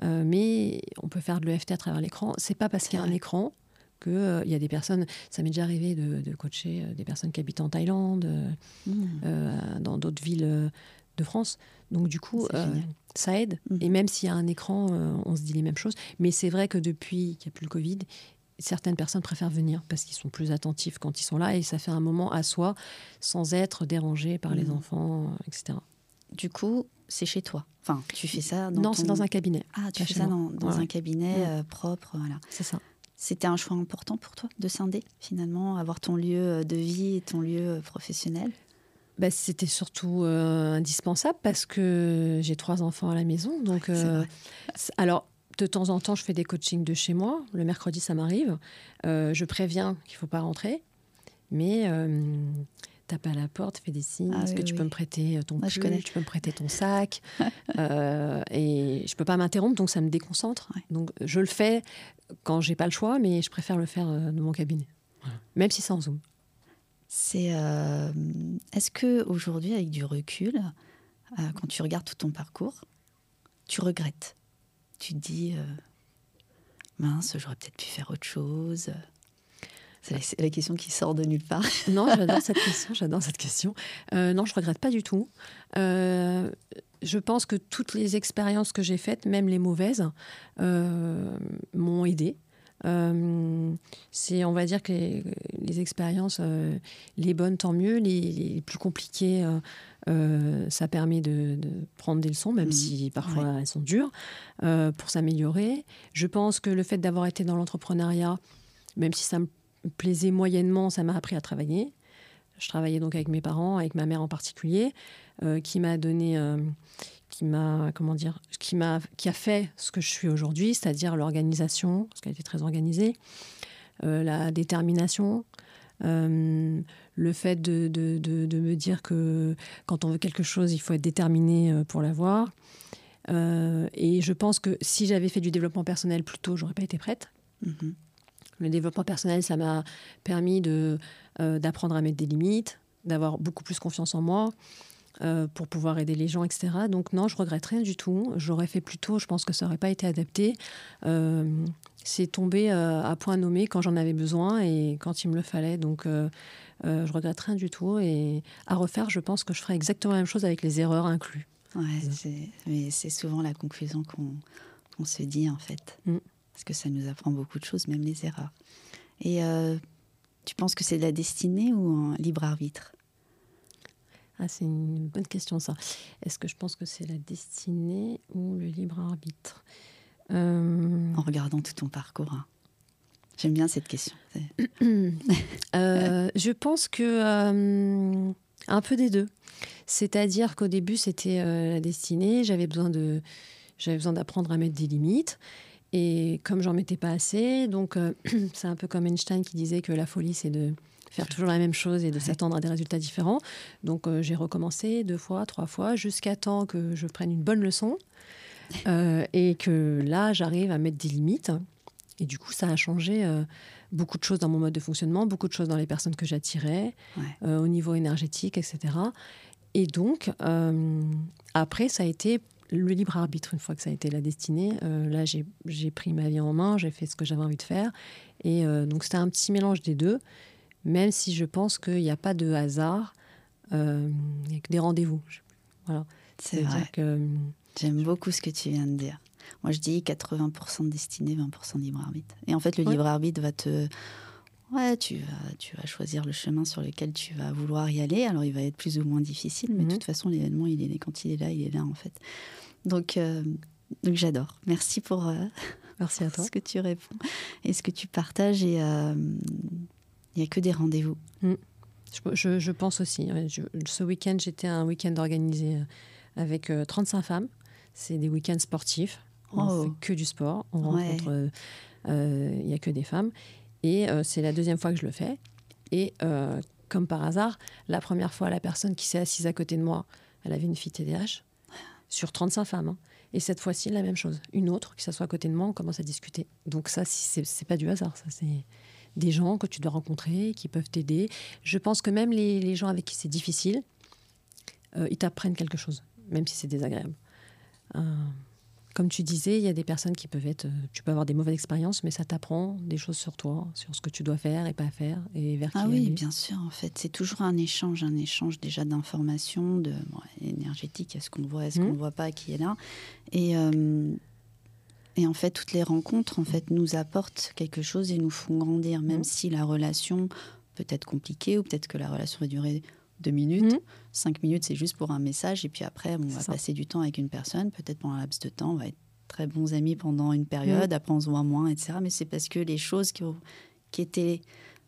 mais on peut faire de l'EFT à travers l'écran. C'est pas parce qu'il y a un écran qu'il euh, y a des personnes, ça m'est déjà arrivé de, coacher euh, des personnes qui habitent en Thaïlande, euh, mmh. dans d'autres villes de France. Donc du coup, ça aide. Mmh. Et même s'il y a un écran, on se dit les mêmes choses. Mais c'est vrai que depuis qu'il n'y a plus le Covid, certaines personnes préfèrent venir parce qu'ils sont plus attentifs quand ils sont là et ça fait un moment à soi sans être dérangé par les mmh. enfants, etc. Du coup, c'est chez toi. Enfin, tu fais ça dans Non, c'est dans un cabinet. Ah, tu fais ça dans, un cabinet propre, voilà. C'est ça. C'était un choix important pour toi de scinder, finalement, avoir ton lieu euh, de vie et ton lieu euh, professionnel? Bah, C'était surtout euh, indispensable parce que j'ai trois enfants à la maison. Donc, alors, de temps en temps, je fais des coachings de chez moi. Le mercredi, ça m'arrive. je préviens qu'il ne faut pas rentrer. Mais tape à la porte, fais des signes. Ah Est-ce que tu peux me prêter ton pull, Tu peux me prêter ton sac? Et je peux pas m'interrompre, donc ça me déconcentre. Donc je le fais quand j'ai pas le choix, mais je préfère le faire euh, dans mon cabinet, même si c'est en Zoom. C'est euh, est-ce que aujourd'hui, avec du recul, euh, quand tu regardes tout ton parcours, tu regrettes? Tu te dis mince, j'aurais peut-être pu faire autre chose. C'est la, question qui sort de nulle part. non, j'adore cette question. J'adore cette question. non, je regrette pas du tout. je pense que toutes les expériences que j'ai faites, même les mauvaises, m'ont aidé. Euh, c'est, on va dire que les, expériences, euh, les bonnes tant mieux, les, plus compliquées, euh, ça permet de, prendre des leçons, même mmh. si parfois elles sont dures, pour s'améliorer. Je pense que le fait d'avoir été dans l'entrepreneuriat, même si ça me plaisait moyennement, ça m'a appris à travailler. Je travaillais donc avec mes parents, avec ma mère en particulier, qui m'a donné qui m'a comment dire qui m'a qui a fait ce que je suis aujourd'hui, c'est-à-dire l'organisation, parce qu'elle était très organisée, euh, la détermination, euh, le fait de, de, de, me dire que quand on veut quelque chose, il faut être déterminé euh, pour l'avoir. et je pense que si j'avais fait du développement personnel plus tôt, j'aurais pas été prête. Mm-hmm. Le développement personnel, ça m'a permis de d'apprendre à mettre des limites, d'avoir beaucoup plus confiance en moi. Euh, pour pouvoir aider les gens, etc. Donc non, je regrette rien du tout. J'aurais fait plus tôt, je pense que ça n'aurait pas été adapté. Euh, c'est tombé euh, à point nommé quand j'en avais besoin et quand il me le fallait. Donc je regrette rien du tout. Et à refaire, je pense que je ferai exactement la même chose avec les erreurs incluses. Ouais, mais c'est souvent la conclusion qu'on se dit en fait. Mm. Parce que ça nous apprend beaucoup de choses, même les erreurs. Et tu penses que c'est de la destinée ou un libre arbitre? Ah, c'est une bonne question ça. Est-ce que je pense que c'est la destinée ou le libre arbitre? Euh, En regardant tout ton parcours. Hein. J'aime bien cette question. Euh, je pense que euh, un peu des deux. C'est-à-dire qu'au début c'était la destinée. J'avais besoin de, j'avais besoin d'apprendre à mettre des limites. Et comme j'en mettais pas assez, donc c'est un peu comme Einstein qui disait que la folie c'est de faire toujours la même chose et de s'attendre à des résultats différents. Donc euh, j'ai recommencé deux fois, trois fois, jusqu'à temps que je prenne une bonne leçon euh, et que là, j'arrive à mettre des limites. Et du coup, ça a changé euh, beaucoup de choses dans mon mode de fonctionnement, beaucoup de choses dans les personnes que j'attirais, au niveau énergétique, etc. Et donc, après, ça a été le libre arbitre, une fois que ça a été la destinée. là, j'ai pris ma vie en main, j'ai fait ce que j'avais envie de faire. Et donc, c'était un petit mélange des deux même si je pense qu'il n'y a pas de hasard, euh, il n'y a que des rendez-vous. Voilà. C'est vrai. Que... J'aime beaucoup ce que tu viens de dire. Moi, je dis 80% de destinée, 20% libre arbitre. Et en fait, le libre arbitre va te. Ouais, tu vas, tu vas choisir le chemin sur lequel tu vas vouloir y aller. Alors, il va être plus ou moins difficile, mais de mhm. toute façon, l'événement, il est quand il est là, il est là, en fait. Donc, euh, donc j'adore. Merci pour, euh, Merci à toi. ce que tu réponds et ce que tu partages. Et il n'y a que des rendez-vous. Mm. Je, pense aussi. ce week-end, j'étais un week-end organisé euh, avec 35 euh, femmes. C'est des week-ends sportifs. On oh. fait que du sport. On rencontre. Euh, il n'y a que des femmes. Et c'est la deuxième fois que je le fais. Et comme par hasard, la première fois, la personne qui s'est assise à côté de moi, elle avait une fille TDAH sur 35 femmes. Hein. Et cette fois-ci, la même chose. Une autre qui s'assoit à côté de moi, on commence à discuter. Donc ça, c'est pas du hasard. Ça, c'est des gens que tu dois rencontrer, qui peuvent t'aider. Je pense que même les, gens avec qui c'est difficile, euh, ils t'apprennent quelque chose, même si c'est désagréable. Euh, comme tu disais, il y a des personnes qui peuvent être. Euh, tu peux avoir des mauvaises expériences, mais ça t'apprend des choses sur toi, sur ce que tu dois faire et pas faire, et vers Ah oui, bien sûr. En fait, c'est toujours un échange, un échange déjà d'informations, de énergétique, est-ce qu'on voit, est-ce qu'on ne mmh. voit pas, qui est là, et euh, et en fait, toutes les rencontres en fait nous apportent quelque chose et nous font grandir, même mmh. si la relation peut être compliquée ou peut-être que la relation va durer deux minutes. Mmh. Cinq minutes, c'est juste pour un message. Et puis après, on va passer du temps avec une personne. Peut-être pendant un laps de temps, on va être très bons amis pendant une période. Mmh. Après, on se voit moins, etc. Mais c'est parce que les choses qui, qui, étaient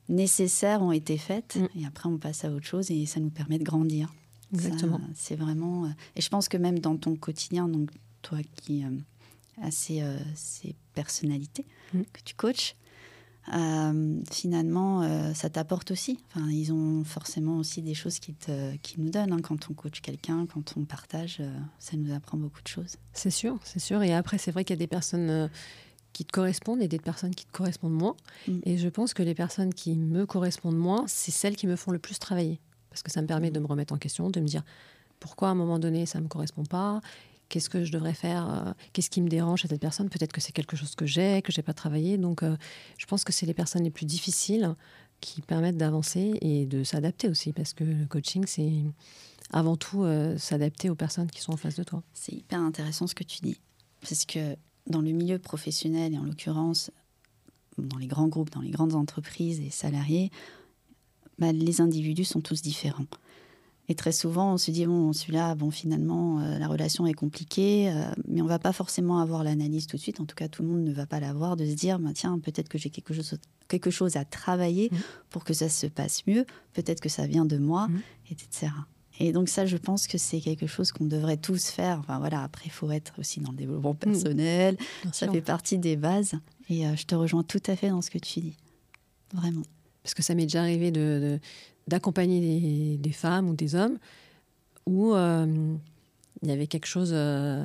nécessaires ont été faites. Mmh. Et après, on passe à autre chose et ça nous permet de grandir. Exactement. C'est vraiment. Euh, et je pense que même dans ton quotidien, donc toi qui euh, as ces, euh, ces personnalités que tu coaches, euh, finalement, euh, ça t'apporte aussi. Enfin, ils ont forcément aussi des choses qui, te, qui nous donnent. Hein. Quand on coach quelqu'un, quand on partage, ça nous apprend beaucoup de choses. C'est sûr, c'est sûr. Et après, c'est vrai qu'il y a des personnes qui te correspondent et des personnes qui te correspondent moins. Mm. Et je pense que les personnes qui me correspondent moins, c'est celles qui me font le plus travailler. Parce que ça me permet de me remettre en question, de me dire pourquoi à un moment donné ça ne me correspond pas qu'est-ce que je devrais faire, euh, qu'est-ce qui me dérange à cette personne? Peut-être que c'est quelque chose que j'ai, que j'ai pas travaillé. Donc, euh, je pense que c'est les personnes les plus difficiles qui permettent d'avancer et de s'adapter aussi, parce que le coaching, c'est avant tout euh, s'adapter aux personnes qui sont en face de toi. C'est hyper intéressant ce que tu dis, parce que dans le milieu professionnel et en l'occurrence dans les grands groupes, dans les grandes entreprises et salariés, bah, les individus sont tous différents. Et très souvent, on se dit, bon, celui-là, bon, finalement, euh, la relation est compliquée, euh, mais on va pas forcément avoir l'analyse tout de suite. En tout cas, tout le monde ne va pas l'avoir, de se dire, bah, tiens, peut-être que j'ai quelque chose, quelque chose à travailler mmh. pour que ça se passe mieux. Peut-être que ça vient de moi, mmh. etc. Et donc ça, je pense que c'est quelque chose qu'on devrait tous faire. Enfin voilà, après, il faut être aussi dans le développement mmh. personnel. ça fait partie des bases. Et euh, je te rejoins tout à fait dans ce que tu dis. Vraiment. Parce que ça m'est déjà arrivé de, d'accompagner des, femmes ou des hommes où euh, il y avait quelque chose, euh,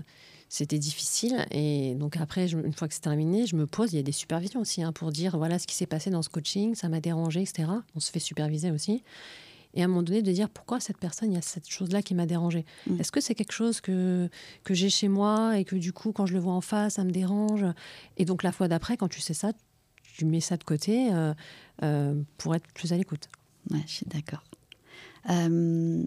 c'était difficile. Et donc après, une fois que c'est terminé, je me pose, il y a des supervisions aussi hein, pour dire voilà ce qui s'est passé dans ce coaching, ça m'a dérangé, etc. On se fait superviser aussi. Et à un moment donné, de dire pourquoi cette personne, il y a cette chose-là qui m'a dérangé. Mm. Est-ce que c'est quelque chose que, que j'ai chez moi et que du coup, quand je le vois en face, ça me dérange? Et donc la fois d'après, quand tu sais ça, tu mets ça de côté euh, pour être plus à l'écoute. Ouais, je suis d'accord. Euh,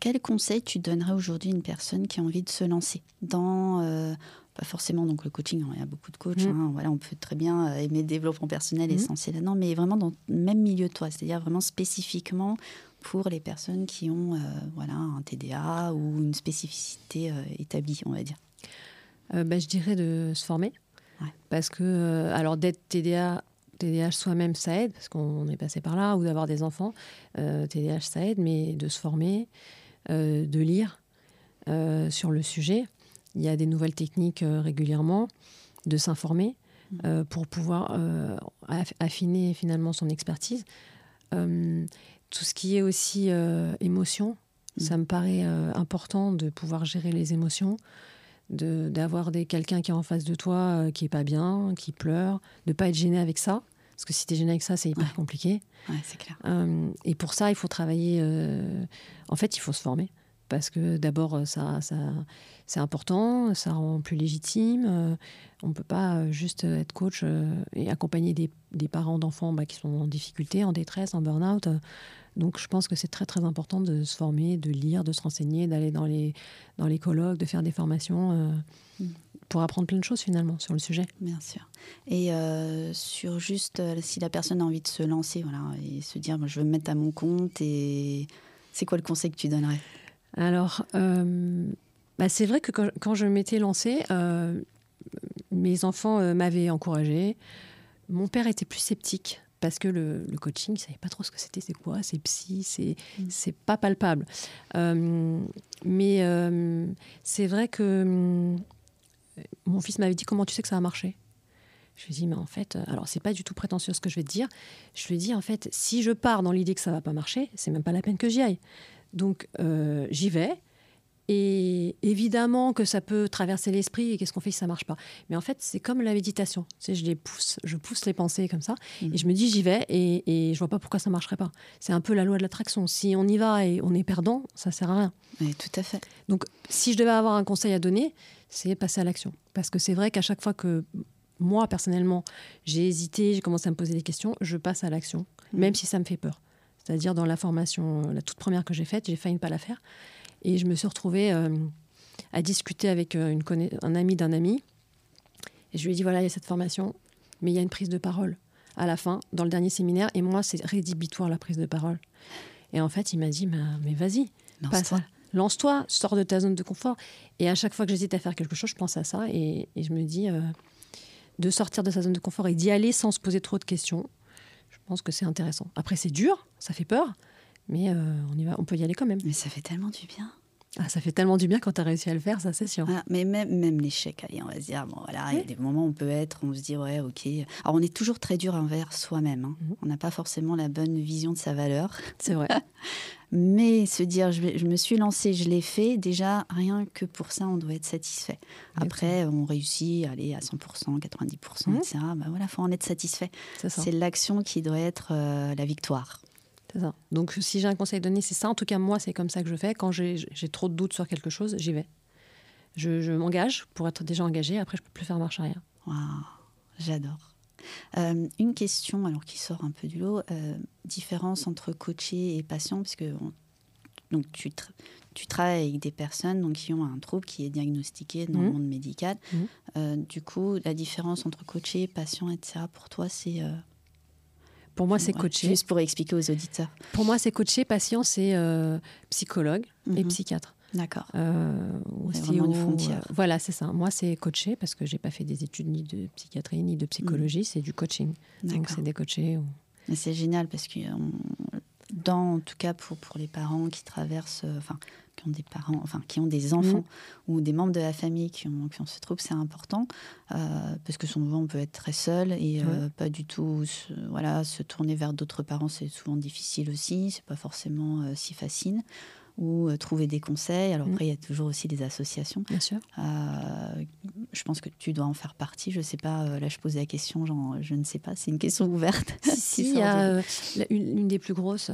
quel conseil tu donnerais aujourd'hui à une personne qui a envie de se lancer dans, euh, pas forcément donc le coaching, hein, il y a beaucoup de coachs, mmh. hein, voilà, on peut très bien euh, aimer le développement personnel, mmh. essentiel là-dedans, mais vraiment dans le même milieu de toi, c'est-à-dire vraiment spécifiquement pour les personnes qui ont voilà, un TDA ou une spécificité établie, on va dire. Bah, je dirais de se former. Parce que, alors d'être TDA, TDAH soi-même, ça aide, parce qu'on est passé par là, ou d'avoir des enfants. Euh, TDAH, ça aide, mais de se former, euh, de lire euh, sur le sujet. Il y a des nouvelles techniques régulièrement, de s'informer mmh. pour pouvoir affiner finalement son expertise. tout ce qui est aussi émotion, mmh. ça me paraît important de pouvoir gérer les émotions d'avoir quelqu'un qui est en face de toi qui est pas bien, qui pleure, de pas être gêné avec ça. Parce que si tu es gêné avec ça, c'est hyper compliqué. Ouais, c'est clair. Euh, et pour ça, il faut travailler. Euh, en fait, il faut se former. Parce que d'abord, euh, ça, ça, c'est important, ça rend plus légitime. on ne peut pas juste être coach et accompagner des, des parents d'enfants bah, qui sont en difficulté, en détresse, en burn-out. Donc je pense que c'est très très important de se former, de lire, de se renseigner, d'aller dans les, dans les colloques, de faire des formations. Mm pour apprendre plein de choses finalement sur le sujet. Bien sûr. Et euh, sur juste euh, si la personne a envie de se lancer voilà, et se dire je veux me mettre à mon compte, et c'est quoi le conseil que tu donnerais? Alors, euh, bah, c'est vrai que quand, je m'étais lancée, mes enfants m'avaient encouragée. Mon père était plus sceptique parce que le, coaching, il savait pas trop ce que c'était, c'est quoi, c'est psy, c'est mm. c'est pas palpable. mais c'est vrai que mon fils m'avait dit comment tu sais que ça a marché? Je lui dis, mais en fait, euh, alors c'est pas du tout prétentieux ce que je vais te dire. Je lui dis, en fait, si je pars dans l'idée que ça va pas marcher, c'est même pas la peine que j'y aille. Donc euh, j'y vais. Et évidemment que ça peut traverser l'esprit et qu'est-ce qu'on fait si ça marche pas. Mais en fait, c'est comme la méditation. Tu je les pousse, je pousse les pensées comme ça mmh. et je me dis j'y vais et, et je vois pas pourquoi ça marcherait pas. C'est un peu la loi de l'attraction. Si on y va et on est perdant, ça sert à rien. Oui, tout à fait. Donc, si je devais avoir un conseil à donner, c'est passer à l'action. Parce que c'est vrai qu'à chaque fois que moi, personnellement, j'ai hésité, j'ai commencé à me poser des questions, je passe à l'action, mmh. même si ça me fait peur. C'est-à-dire dans la formation, la toute première que j'ai faite, j'ai failli ne pas la faire. Et je me suis retrouvée euh, à discuter avec euh, une un ami d'un ami. Et je lui ai dit voilà, il y a cette formation, mais il y a une prise de parole à la fin, dans le dernier séminaire. Et moi, c'est rédhibitoire la prise de parole. Et en fait, il m'a dit mais vas-y, lance-toi. Lance-toi, sors de ta zone de confort. Et à chaque fois que j'hésite à faire quelque chose, je pense à ça et, je me dis euh, de sortir de sa zone de confort et d'y aller sans se poser trop de questions. Je pense que c'est intéressant. Après, c'est dur, ça fait peur, mais euh, on, y va, on peut y aller quand même. Mais ça fait tellement du bien. Ah, ça fait tellement du bien quand tu as réussi à le faire, ça c'est sûr. mais même, même l'échec, allez, on va se dire, bon voilà, il y a des moments où on peut être, on se dit, ouais, ok. Alors on est toujours très dur envers soi-même. Hein. Mhm. On n'a pas forcément la bonne vision de sa valeur. C'est vrai. mais se dire, je, je, me suis lancé, je l'ai fait, déjà, rien que pour ça, on doit être satisfait. Après, on réussit à aller à 100%, 90%, etc. Bah voilà, faut en être satisfait. C'est l'action qui doit être euh, la victoire. Donc, si j'ai un conseil à donner, c'est ça. En tout cas, moi, c'est comme ça que je fais. Quand j'ai trop de doutes sur quelque chose, j'y vais. Je, m'engage pour être déjà engagé. Après, je peux plus faire marche arrière. Waouh, j'adore. Euh, une question, alors qui sort un peu du lot, euh, différence entre coaché et patient, puisque donc tu, tu travailles avec des personnes donc, qui ont un trouble qui est diagnostiqué dans le mmh. monde médical. Mmh. Euh, du coup, la différence entre coaché, patient, etc., pour toi, c'est pour moi, c'est coaché. Juste pour expliquer aux auditeurs. Pour moi, c'est coaché. Patient, c'est euh, psychologue et mhm. psychiatre. D'accord. Euh, euh, voilà, c'est ça. Moi, c'est coaché parce que j'ai pas fait des études ni de psychiatrie ni de psychologie. Mhm. C'est du coaching. Donc, c'est des coachés. C'est génial parce que, dans, en tout cas, pour, pour les parents qui traversent, enfin, qui ont des parents, enfin qui ont des enfants mmh. ou des membres de la famille qui ont, qui ont ce trouble, c'est important euh, parce que souvent on peut être très seul et euh, pas du tout, se, voilà, se tourner vers d'autres parents, c'est souvent difficile aussi, c'est pas forcément euh, si facile ou trouver des conseils. Alors mmh. après, il y a toujours aussi des associations. Bien sûr. je pense que tu dois en faire partie. Je sais pas. là, je posais la question. Genre, je ne sais pas. C'est une question ouverte. si, il y a une, une, des plus grosses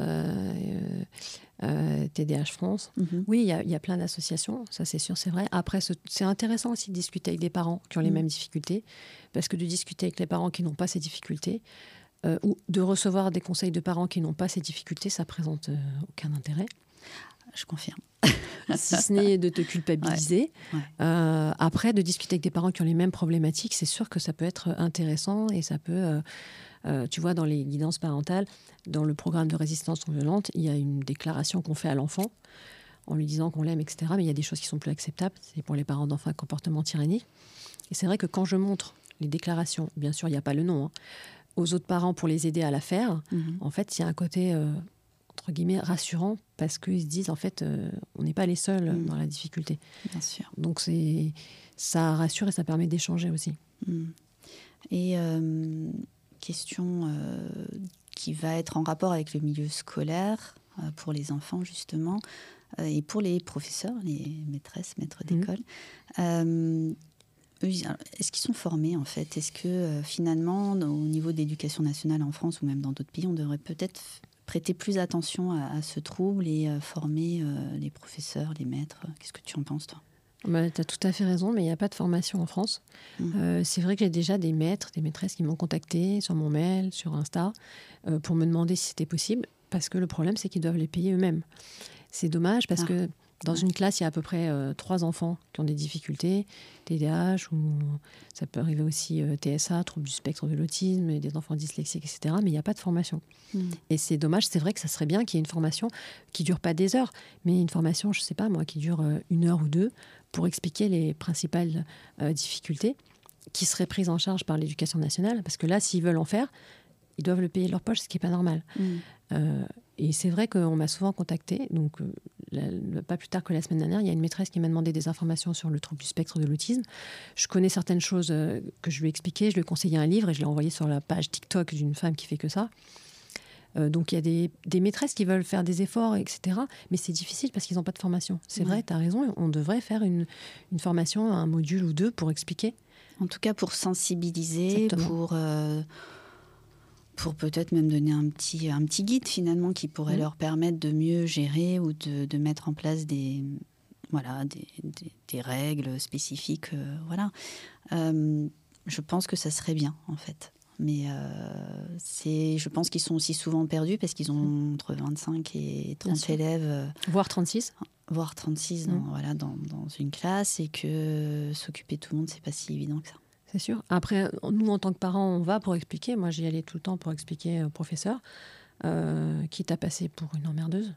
euh, TDH France. Mhm. Oui, il y, a plein d'associations, ça c'est sûr, c'est vrai. Après, c'est intéressant aussi de discuter avec des parents qui ont les mhm. mêmes difficultés, parce que de discuter avec les parents qui n'ont pas ces difficultés, euh, ou de recevoir des conseils de parents qui n'ont pas ces difficultés, ça présente euh, aucun intérêt. Je confirme. si ce n'est de te culpabiliser. après, de discuter avec des parents qui ont les mêmes problématiques, c'est sûr que ça peut être intéressant et ça peut euh, tu vois, dans les guidances parentales, dans le programme de résistance non violente, il y a une déclaration qu'on fait à l'enfant en lui disant qu'on l'aime, etc. Mais il y a des choses qui sont plus acceptables. C'est pour les parents d'enfants un comportement tyrannique. Et c'est vrai que quand je montre les déclarations, bien sûr, il n'y a pas le nom, hein, aux autres parents pour les aider à la faire, mhm. en fait, il y a un côté, euh, entre guillemets, rassurant parce qu'ils se disent, en fait, euh, on n'est pas les seuls mhm. dans la difficulté. Bien sûr. Donc, c'est ça rassure et ça permet d'échanger aussi. Mhm. Et question euh, qui va être en rapport avec le milieu scolaire euh, pour les enfants justement euh, et pour les professeurs, les maîtresses, maîtres mhm. d'école. Est-ce qu'ils sont formés en fait? Est-ce que finalement, au niveau de l'éducation nationale en France ou même dans d'autres pays, on devrait peut-être prêter plus attention à, ce trouble et former les professeurs, les maîtres Qu'est-ce que tu en penses toi? Bah, tu as tout à fait raison, mais il n'y a pas de formation en France. Mmh. Euh, c'est vrai que j'ai déjà des maîtres, des maîtresses qui m'ont contacté sur mon mail, sur Insta, euh, pour me demander si c'était possible, parce que le problème, c'est qu'ils doivent les payer eux-mêmes. C'est dommage parce ah. que dans une classe, il y a à peu près euh, trois enfants qui ont des difficultés, TDAH, ou ça peut arriver aussi TSA, trouble du spectre de l'autisme, des enfants dyslexiques, etc. Mais il n'y a pas de formation. Mmh. Et c'est dommage, c'est vrai que ça serait bien qu'il y ait une formation qui dure pas des heures, mais une formation, je ne sais pas moi, qui dure une heure ou deux, pour expliquer les principales euh, difficultés qui seraient prises en charge par l'éducation nationale. Parce que là, s'ils veulent en faire, ils doivent le payer de leur poche, ce qui n'est pas normal. Mm. Euh, et c'est vrai qu'on m'a souvent contacté. Donc, pas plus tard que la semaine dernière, il y a une maîtresse qui m'a demandé des informations sur le trouble du spectre de l'autisme. Je connais certaines choses que je lui ai expliquées. Je lui ai conseillé un livre et je l'ai envoyé sur la page TikTok d'une femme qui fait que ça. donc il y a des, des, maîtresses qui veulent faire des efforts, etc. Mais c'est difficile parce qu'ils n'ont pas de formation. C'est vrai, tu as raison, on devrait faire une, une, formation, un module ou deux pour expliquer. En tout cas pour sensibiliser, pour pour peut-être même donner un petit, un petit guide finalement qui pourrait mmh. leur permettre de mieux gérer ou de, de mettre en place des, voilà, des, des, règles spécifiques. Euh, voilà. Euh, je pense que ça serait bien en fait. Mais euh, c'est, je pense qu'ils sont aussi souvent perdus parce qu'ils ont mmh. entre 25 et 30 élèves. Voire 36 Voire 36 dans, mmh. voilà, dans, dans, une classe et que s'occuper de tout le monde, c'est pas si évident que ça. C'est sûr. Après, nous, en tant que parents, on va pour expliquer. Moi, j'y allais tout le temps pour expliquer au professeur, euh, quitte à passer pour une emmerdeuse.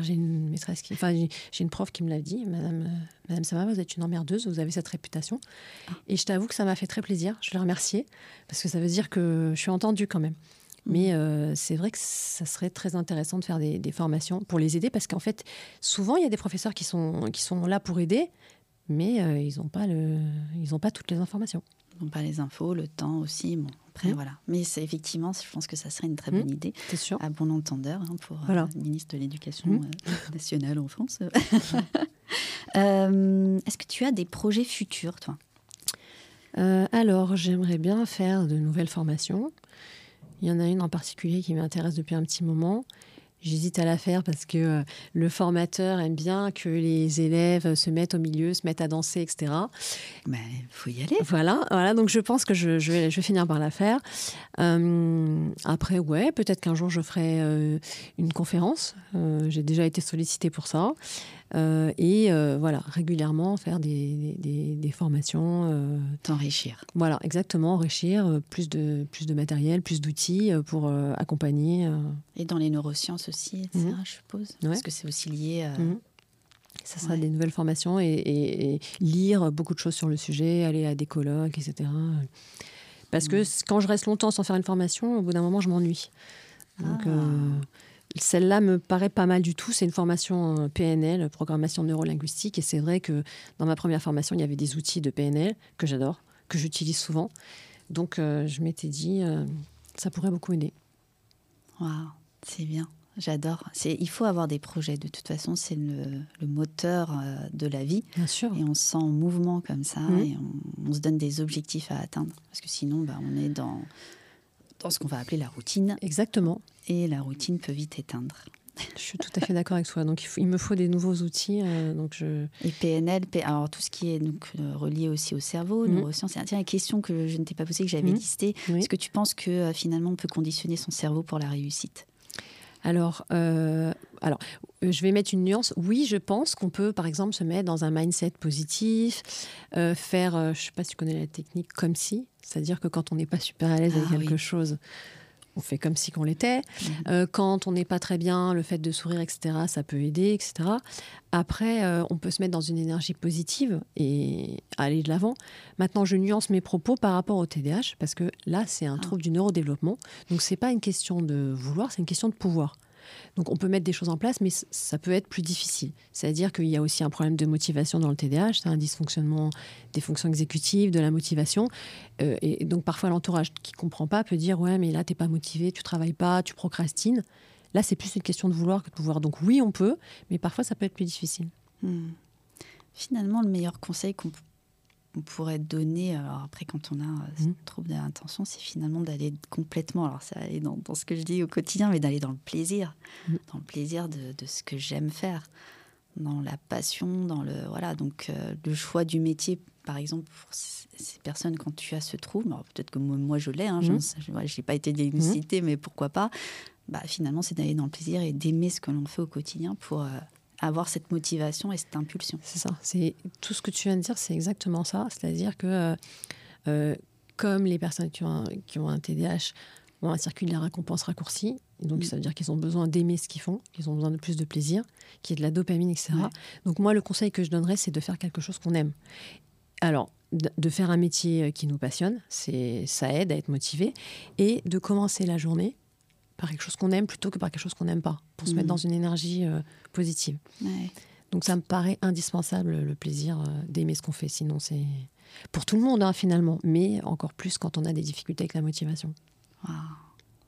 j'ai une maîtresse qui, enfin, j'ai une prof qui me l'a dit, Madame, euh, Madame Sama, vous êtes une emmerdeuse, vous avez cette réputation. Ah. Et je t'avoue que ça m'a fait très plaisir. Je l'ai remercier parce que ça veut dire que je suis entendue quand même. Mmh. Mais euh, c'est vrai que ça serait très intéressant de faire des, des formations pour les aider parce qu'en fait, souvent, il y a des professeurs qui sont, qui sont là pour aider, mais euh, ils n'ont pas, le, ils pas toutes les informations pas les infos, le temps aussi. Bon, après, mmh. voilà. Mais c'est effectivement, je pense que ça serait une très bonne mmh. idée. C'est sûr. À bon entendeur hein, pour euh, le ministre de l'Éducation mmh. euh, nationale en France. Euh, est-ce que tu as des projets futurs, toi? Alors, j'aimerais bien faire de nouvelles formations. Il y en a une en particulier qui m'intéresse depuis un petit moment. J'hésite à la faire parce que euh, le formateur aime bien que les élèves se mettent au milieu, se mettent à danser, etc. Mais il faut y aller. Voilà, voilà, donc je pense que je, je, vais, je vais, finir par la faire. Euh, après, ouais, peut-être qu'un jour je ferai euh, une conférence. J'ai déjà été sollicitée pour ça. Euh, et euh, voilà, régulièrement faire des, des, formations. Euh, T'enrichir. Voilà, exactement, enrichir, plus de, plus de matériel, plus d'outils pour accompagner. Et dans les neurosciences aussi, etc., mhm. je suppose. Parce que c'est aussi lié à. Mhm. Ça sera des nouvelles formations et, lire beaucoup de choses sur le sujet, aller à des colloques, etc. Parce que mhm. quand je reste longtemps sans faire une formation, au bout d'un moment, je m'ennuie. Donc, ah. Celle-là me paraît pas mal du tout. C'est une formation euh, PNL, programmation neurolinguistique. Et c'est vrai que dans ma première formation, il y avait des outils de PNL que j'adore, que j'utilise souvent. Donc euh, je m'étais dit, euh, ça pourrait beaucoup aider. Waouh, c'est bien. J'adore. il faut avoir des projets. De toute façon, c'est le, moteur de la vie. Bien sûr. Et on se sent en mouvement comme ça mmh. et on, se donne des objectifs à atteindre. Parce que sinon, bah, on est dans, dans ce qu'on va appeler la routine. Exactement et la routine peut vite éteindre. Je suis tout à fait d'accord avec toi. Donc, il, me faut des nouveaux outils. Euh, donc je... Et PNL, alors tout ce qui est donc, euh, relié aussi au cerveau, mmh. neurosciences. Tiens, une question que je ne t'ai pas posée, que j'avais mmh. listée. Est-ce que tu penses que euh, finalement on peut conditionner son cerveau pour la réussite? Alors, alors, je vais mettre une nuance. Oui, je pense qu'on peut, par exemple, se mettre dans un mindset positif, faire, je ne sais pas si tu connais la technique comme si, c'est-à-dire que quand on n'est pas super à l'aise avec ah quelque chose, on fait comme si qu'on l'était. Mhm. Euh, quand on n'est pas très bien, le fait de sourire, etc., ça peut aider, etc. Après, euh, on peut se mettre dans une énergie positive et aller de l'avant. Maintenant, je nuance mes propos par rapport au TDAH parce que là, c'est un ah. trouble du neurodéveloppement. Donc, c'est pas une question de vouloir, c'est une question de pouvoir. Donc on peut mettre des choses en place, mais ça peut être plus difficile. C'est-à-dire qu'il y a aussi un problème de motivation dans le TDAH, c'est un dysfonctionnement des fonctions exécutives, de la motivation. Euh, et donc parfois l'entourage qui comprend pas peut dire ouais mais là t'es pas motivé, tu travailles pas, tu procrastines. Là c'est plus une question de vouloir que de pouvoir. Donc oui on peut, mais parfois ça peut être plus difficile. Hmm. Finalement le meilleur conseil qu'on on pourrait donner, alors après quand on a euh, ce mmh. trouble d'intention, c'est finalement d'aller complètement, alors ça aller dans, ce que je dis au quotidien, mais d'aller dans le plaisir, mmh. dans le plaisir de, ce que j'aime faire, dans la passion, dans le voilà, donc euh, le choix du métier, par exemple pour ces personnes quand tu as ce trouble, peut-être que moi, je l'ai, hein, je n'ai mmh. pas été diagnostiquée, mais pourquoi pas, bah, finalement c'est d'aller dans le plaisir et d'aimer ce que l'on fait au quotidien pour euh, avoir cette motivation et cette impulsion. C'est ça. C'est tout ce que tu viens de dire, c'est exactement ça. C'est-à-dire que euh, euh, comme les personnes qui ont un, qui ont un TDAH ont un circuit de la récompense raccourci, donc mm. ça veut dire qu'ils ont besoin d'aimer ce qu'ils font, qu'ils ont besoin de plus de plaisir, qu'il y ait de la dopamine, etc. Donc moi, le conseil que je donnerais, c'est de faire quelque chose qu'on aime. Alors, de faire un métier qui nous passionne, c'est ça aide à être motivé, et de commencer la journée par quelque chose qu'on aime plutôt que par quelque chose qu'on n'aime pas, pour se mettre Mhm. dans une énergie euh, positive. Ouais. Donc ça me paraît indispensable le plaisir euh, d'aimer ce qu'on fait. Sinon, c'est pour tout le monde hein, finalement, mais encore plus quand on a des difficultés avec la motivation.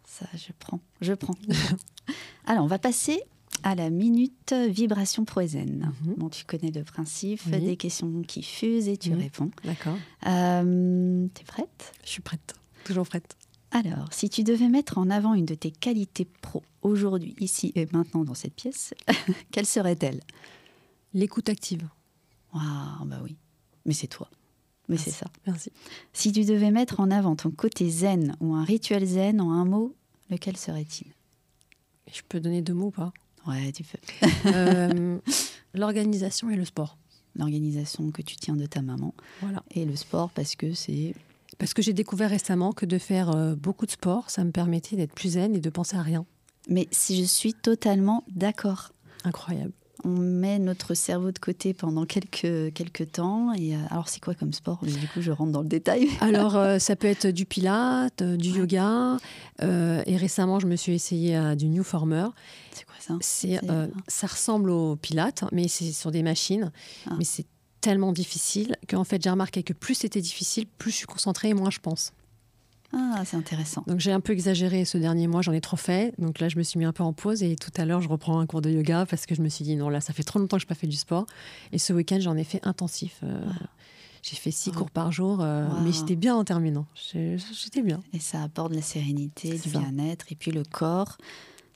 Ça, je prends, je prends. Alors, on va passer à la minute vibration proézène. Bon, tu connais le principe, Oui. des questions qui fusent et tu Mhm. réponds. D'accord. Euh, T'es prête? Je suis prête, toujours prête. Alors, si tu devais mettre en avant une de tes qualités pro aujourd'hui, ici et maintenant dans cette pièce, quelle serait-elle? L'écoute active. Waouh, bah oui. Mais c'est toi. Mais c'est ça. Merci. Si tu devais mettre en avant ton côté zen ou un rituel zen en un mot, lequel serait-il? Je peux donner deux mots ou pas? Ouais, tu peux. Euh, L'organisation et le sport. L'organisation que tu tiens de ta maman Voilà. et le sport parce que c'est Parce que j'ai découvert récemment que de faire euh, beaucoup de sport, ça me permettait d'être plus zen et de penser à rien. Mais si je suis totalement d'accord. Incroyable. On met notre cerveau de côté pendant quelques, quelques temps. Et euh, alors, c'est quoi comme sport? Du coup, je rentre dans le détail. Alors, euh, ça peut être du pilate, du Ouais. yoga. euh, et récemment, je me suis essayée à du new former. C'est quoi ça? C'est, C'est- euh, ça ressemble au pilate, mais c'est sur des machines. Ah. Mais c'est tellement difficile qu'en fait, j'ai remarqué que plus c'était difficile, plus je suis concentrée et moins je pense. Ah, c'est intéressant. Donc j'ai un peu exagéré ce dernier mois, j'en ai trop fait. Donc là, je me suis mis un peu en pause et tout à l'heure, je reprends un cours de yoga parce que je me suis dit non, là, ça fait trop longtemps que je n'ai pas fait du sport. Et ce week-end, j'en ai fait intensif. Euh, J'ai fait six Wow. cours par jour, euh, Wow. mais j'étais bien en terminant. J'étais bien. Et ça apporte de la sérénité, du bien-être. Et puis le corps,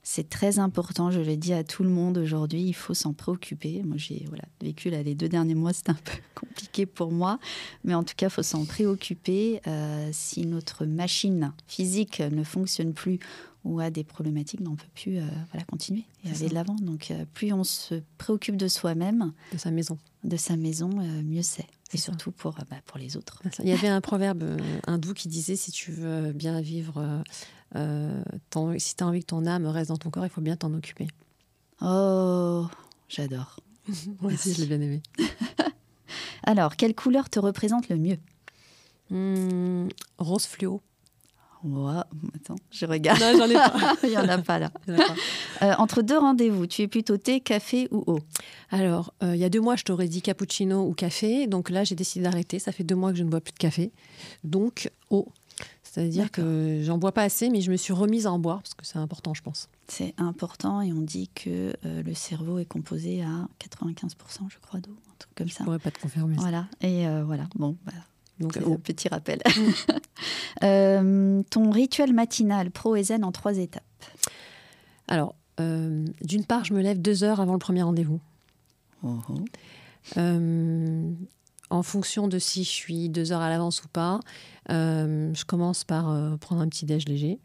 c'est très important. Je le dis à tout le monde aujourd'hui, il faut s'en préoccuper. Moi, j'ai voilà, vécu là, les deux derniers mois, c'était un peu compliqué pour moi. Mais en tout cas, il faut s'en préoccuper. Euh, si notre machine physique ne fonctionne plus ou a des problématiques, ben, on ne peut plus euh, voilà, continuer et aller de l'avant. Donc, euh, plus on se préoccupe de soi-même, De sa maison. de sa maison, euh, mieux c'est. Et surtout pour, bah, pour les autres. Il y avait un proverbe hindou qui disait si tu veux bien vivre, euh, si tu as envie que ton âme reste dans ton corps, il faut bien t'en occuper. Oh, j'adore. Moi aussi, je l'ai bien aimé. Alors, quelle couleur te représente le mieux? Hum, rose fluo. Ouah, Attends, je regarde. Non, j'en ai pas. Il n'y en a pas là. Il y en a pas. Euh, entre deux rendez-vous, tu es plutôt thé, café ou eau? Alors, euh, il y a deux mois, je t'aurais dit cappuccino ou café. Donc là, j'ai décidé d'arrêter. Ça fait deux mois que je ne bois plus de café. Donc, eau. C'est-à-dire que j'en bois pas assez, mais je me suis remise à en boire parce que c'est important, je pense. C'est important et on dit que euh, le cerveau est composé à 95%, je crois, d'eau, un truc comme Je ça. pourrais pas te confirmer. ça. Voilà, et euh, voilà, bon, bah, Donc, un petit rappel. Euh, ton rituel matinal pro et zen en trois étapes. Alors, d'une part, je me lève deux heures avant le premier rendez-vous. Oh, oh. Euh, en fonction de si je suis deux heures à l'avance ou pas, euh, je commence par euh, prendre un petit déj léger.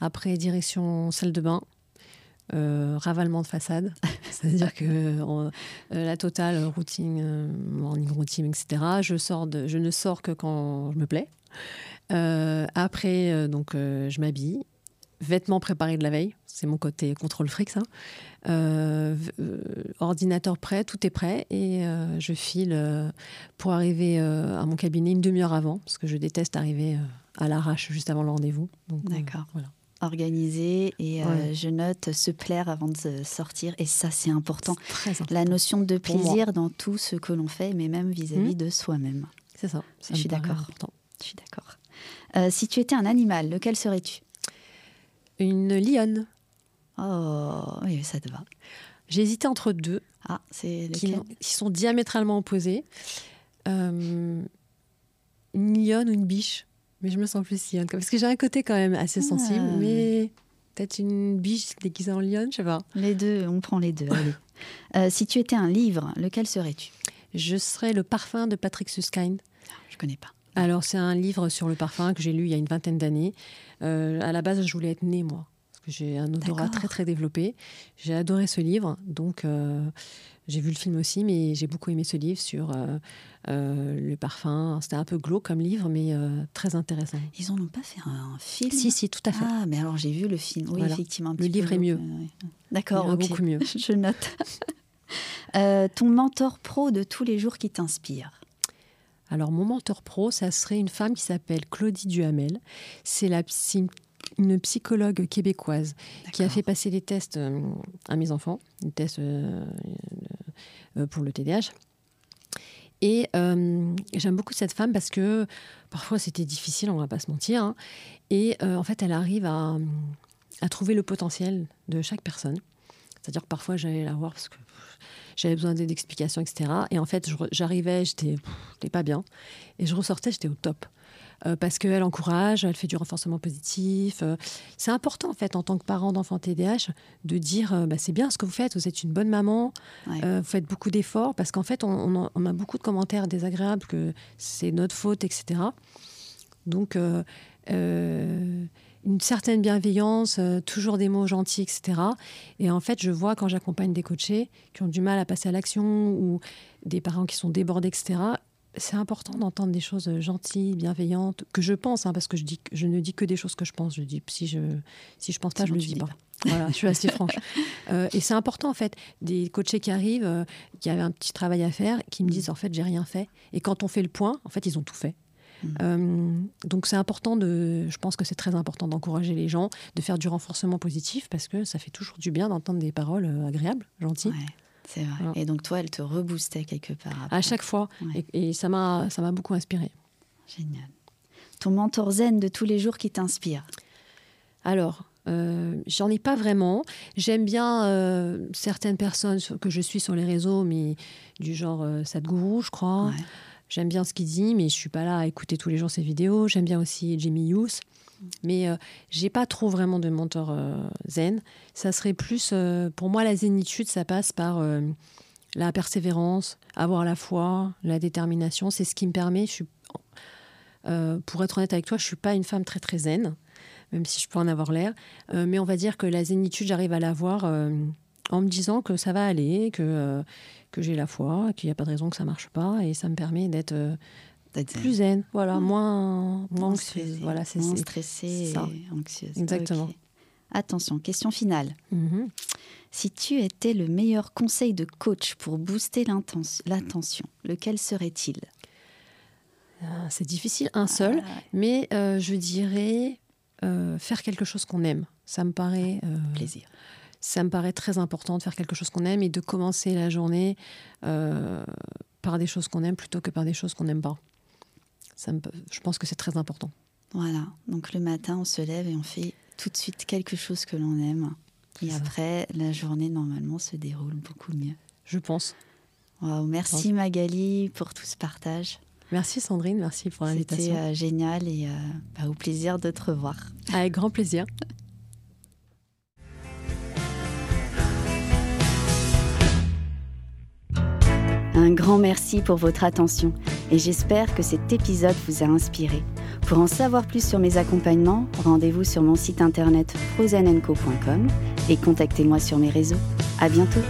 Après, direction salle de bain, euh, ravalement de façade. C'est-à-dire que la totale routine, morning routine, etc. Je, sors je ne sors que quand je me plais. Après, donc, je m'habille. Vêtements préparés de la veille, c'est mon côté contrôle fric, ça. Euh, euh, ordinateur prêt, tout est prêt et euh, je file pour arriver à mon cabinet une demi-heure avant parce que je déteste arriver à l'arrache juste avant le rendez-vous. D'accord. voilà. Organisé et euh, je note se plaire avant de sortir et ça c'est important. C'est Très important. La notion de plaisir dans tout ce que l'on fait, mais même vis-à-vis Mhm. de soi-même. C'est ça. ça Je suis d'accord. important. Je suis d'accord. Euh, si tu étais un animal, lequel serais-tu? Une lionne. Oh, oui, ça te va. J'ai hésité entre deux Ah, c'est qui, sont diamétralement opposés. Euh, une lionne ou une biche. Mais je me sens plus lionne. Parce que j'ai un côté quand même assez sensible. Ah. Mais peut-être une biche déguisée en lionne, je sais pas. Les deux, on prend les deux. allez. Euh, si tu étais un livre, lequel serais-tu? Je serais le parfum de Patrick Suskind. Je connais pas. Alors, c'est un livre sur le parfum que j'ai lu il y a une vingtaine d'années. Euh, à la base, je voulais être née, moi. Parce que j'ai un odorat très, très développé. J'ai adoré ce livre. Donc, euh, j'ai vu le film aussi, mais j'ai beaucoup aimé ce livre sur euh, le parfum. C'était un peu glauque comme livre, mais très intéressant. Ils en ont pas fait un, un film? Si, si, tout à fait. Ah, mais alors j'ai vu le film. Oui, Voilà. effectivement. un Le livre peu est mieux. ouais. D'accord, beaucoup mieux. Je note. Ton mentor pro de tous les jours qui t'inspire? Alors, mon mentor pro, ça serait une femme qui s'appelle Claudie Duhamel. C'est la, une psychologue québécoise qui a fait passer les tests à mes enfants, les tests pour le TDAH. Et j'aime beaucoup cette femme parce que parfois c'était difficile, on va pas se mentir. Hein. et en fait, elle arrive à, à trouver le potentiel de chaque personne. C'est-à-dire que parfois j'allais la voir parce que j'avais besoin d'explications, etc. Et en fait, j'arrivais, j'étais pas bien. Et je ressortais, j'étais au top. Euh, parce qu'elle encourage, elle fait du renforcement positif. Euh, c'est important, en fait, en tant que parent d'enfant TDAH, de dire euh, bah, c'est bien ce que vous faites, vous êtes une bonne maman, vous faites beaucoup d'efforts, parce qu'en fait, on, on, a beaucoup de commentaires désagréables que c'est notre faute, etc. Donc, une certaine bienveillance, euh, toujours des mots gentils, etc. Et en fait, je vois quand j'accompagne des coachés qui ont du mal à passer à l'action ou des parents qui sont débordés, etc. C'est important d'entendre des choses gentilles, bienveillantes, que je pense, hein, parce que je, dis, je ne dis que des choses que je pense. Je dis si je si je pense pas, je ne le dis pas. Voilà, je suis assez franche. Euh, et c'est important en fait, des coachés qui arrivent, euh, qui avaient un petit travail à faire, qui me disent en fait j'ai rien fait. Et quand on fait le point, en fait ils ont tout fait. Euh, donc c'est important de, je pense que c'est très important d'encourager les gens, de faire du renforcement positif parce que ça fait toujours du bien d'entendre des paroles euh, agréables, gentilles. c'est vrai. Et donc toi, elle te reboostait quelque part. À chaque fois. Et, ça m'a, ça m'a beaucoup inspiré. Génial. Ton mentor zen de tous les jours qui t'inspire? Alors, euh, j'en ai pas vraiment. J'aime bien certaines personnes que je suis sur les réseaux, mais du genre Sadhguru, je crois. J'aime bien ce qu'il dit, mais je suis pas là à écouter tous les jours ses vidéos. J'aime bien aussi Jimmy Hughes. Mais euh, j'ai pas trop vraiment de mentor euh, zen. Ça serait plus, euh, pour moi, la zénitude, ça passe par la persévérance, avoir la foi, la détermination. C'est ce qui me permet. Je suis, pour être honnête avec toi, je suis pas une femme très très zen, même si je peux en avoir l'air. mais on va dire que la zénitude, j'arrive à l'avoir en me disant que ça va aller, que que j'ai la foi, qu'il n'y a pas de raison que ça marche pas, et ça me permet d'être euh, plus zen, voilà, moins, moins anxieuse, voilà, c'est moins stressée et anxieuse. Exactement. Attention, question finale. Mhm. Si tu étais le meilleur conseil de coach pour booster l'attention, lequel serait-il? Ah, C'est difficile, un seul, ah, mais euh, je dirais euh, faire quelque chose qu'on aime. Ça me paraît plaisir ça me paraît très important de faire quelque chose qu'on aime et de commencer la journée euh, par des choses qu'on aime plutôt que par des choses qu'on n'aime pas. Ça me, je pense que c'est très important. Voilà, donc le matin, on se lève et on fait tout de suite quelque chose que l'on aime. Et après, la journée, normalement, se déroule beaucoup mieux. Je pense. merci Magali pour tout ce partage. Merci Sandrine, merci pour l'invitation. C'était euh, génial et euh, bah, au plaisir de te revoir. Avec grand plaisir. Un grand merci pour votre attention et j'espère que cet épisode vous a inspiré. Pour en savoir plus sur mes accompagnements, rendez-vous sur mon site internet frozenenco.com et contactez-moi sur mes réseaux. À bientôt!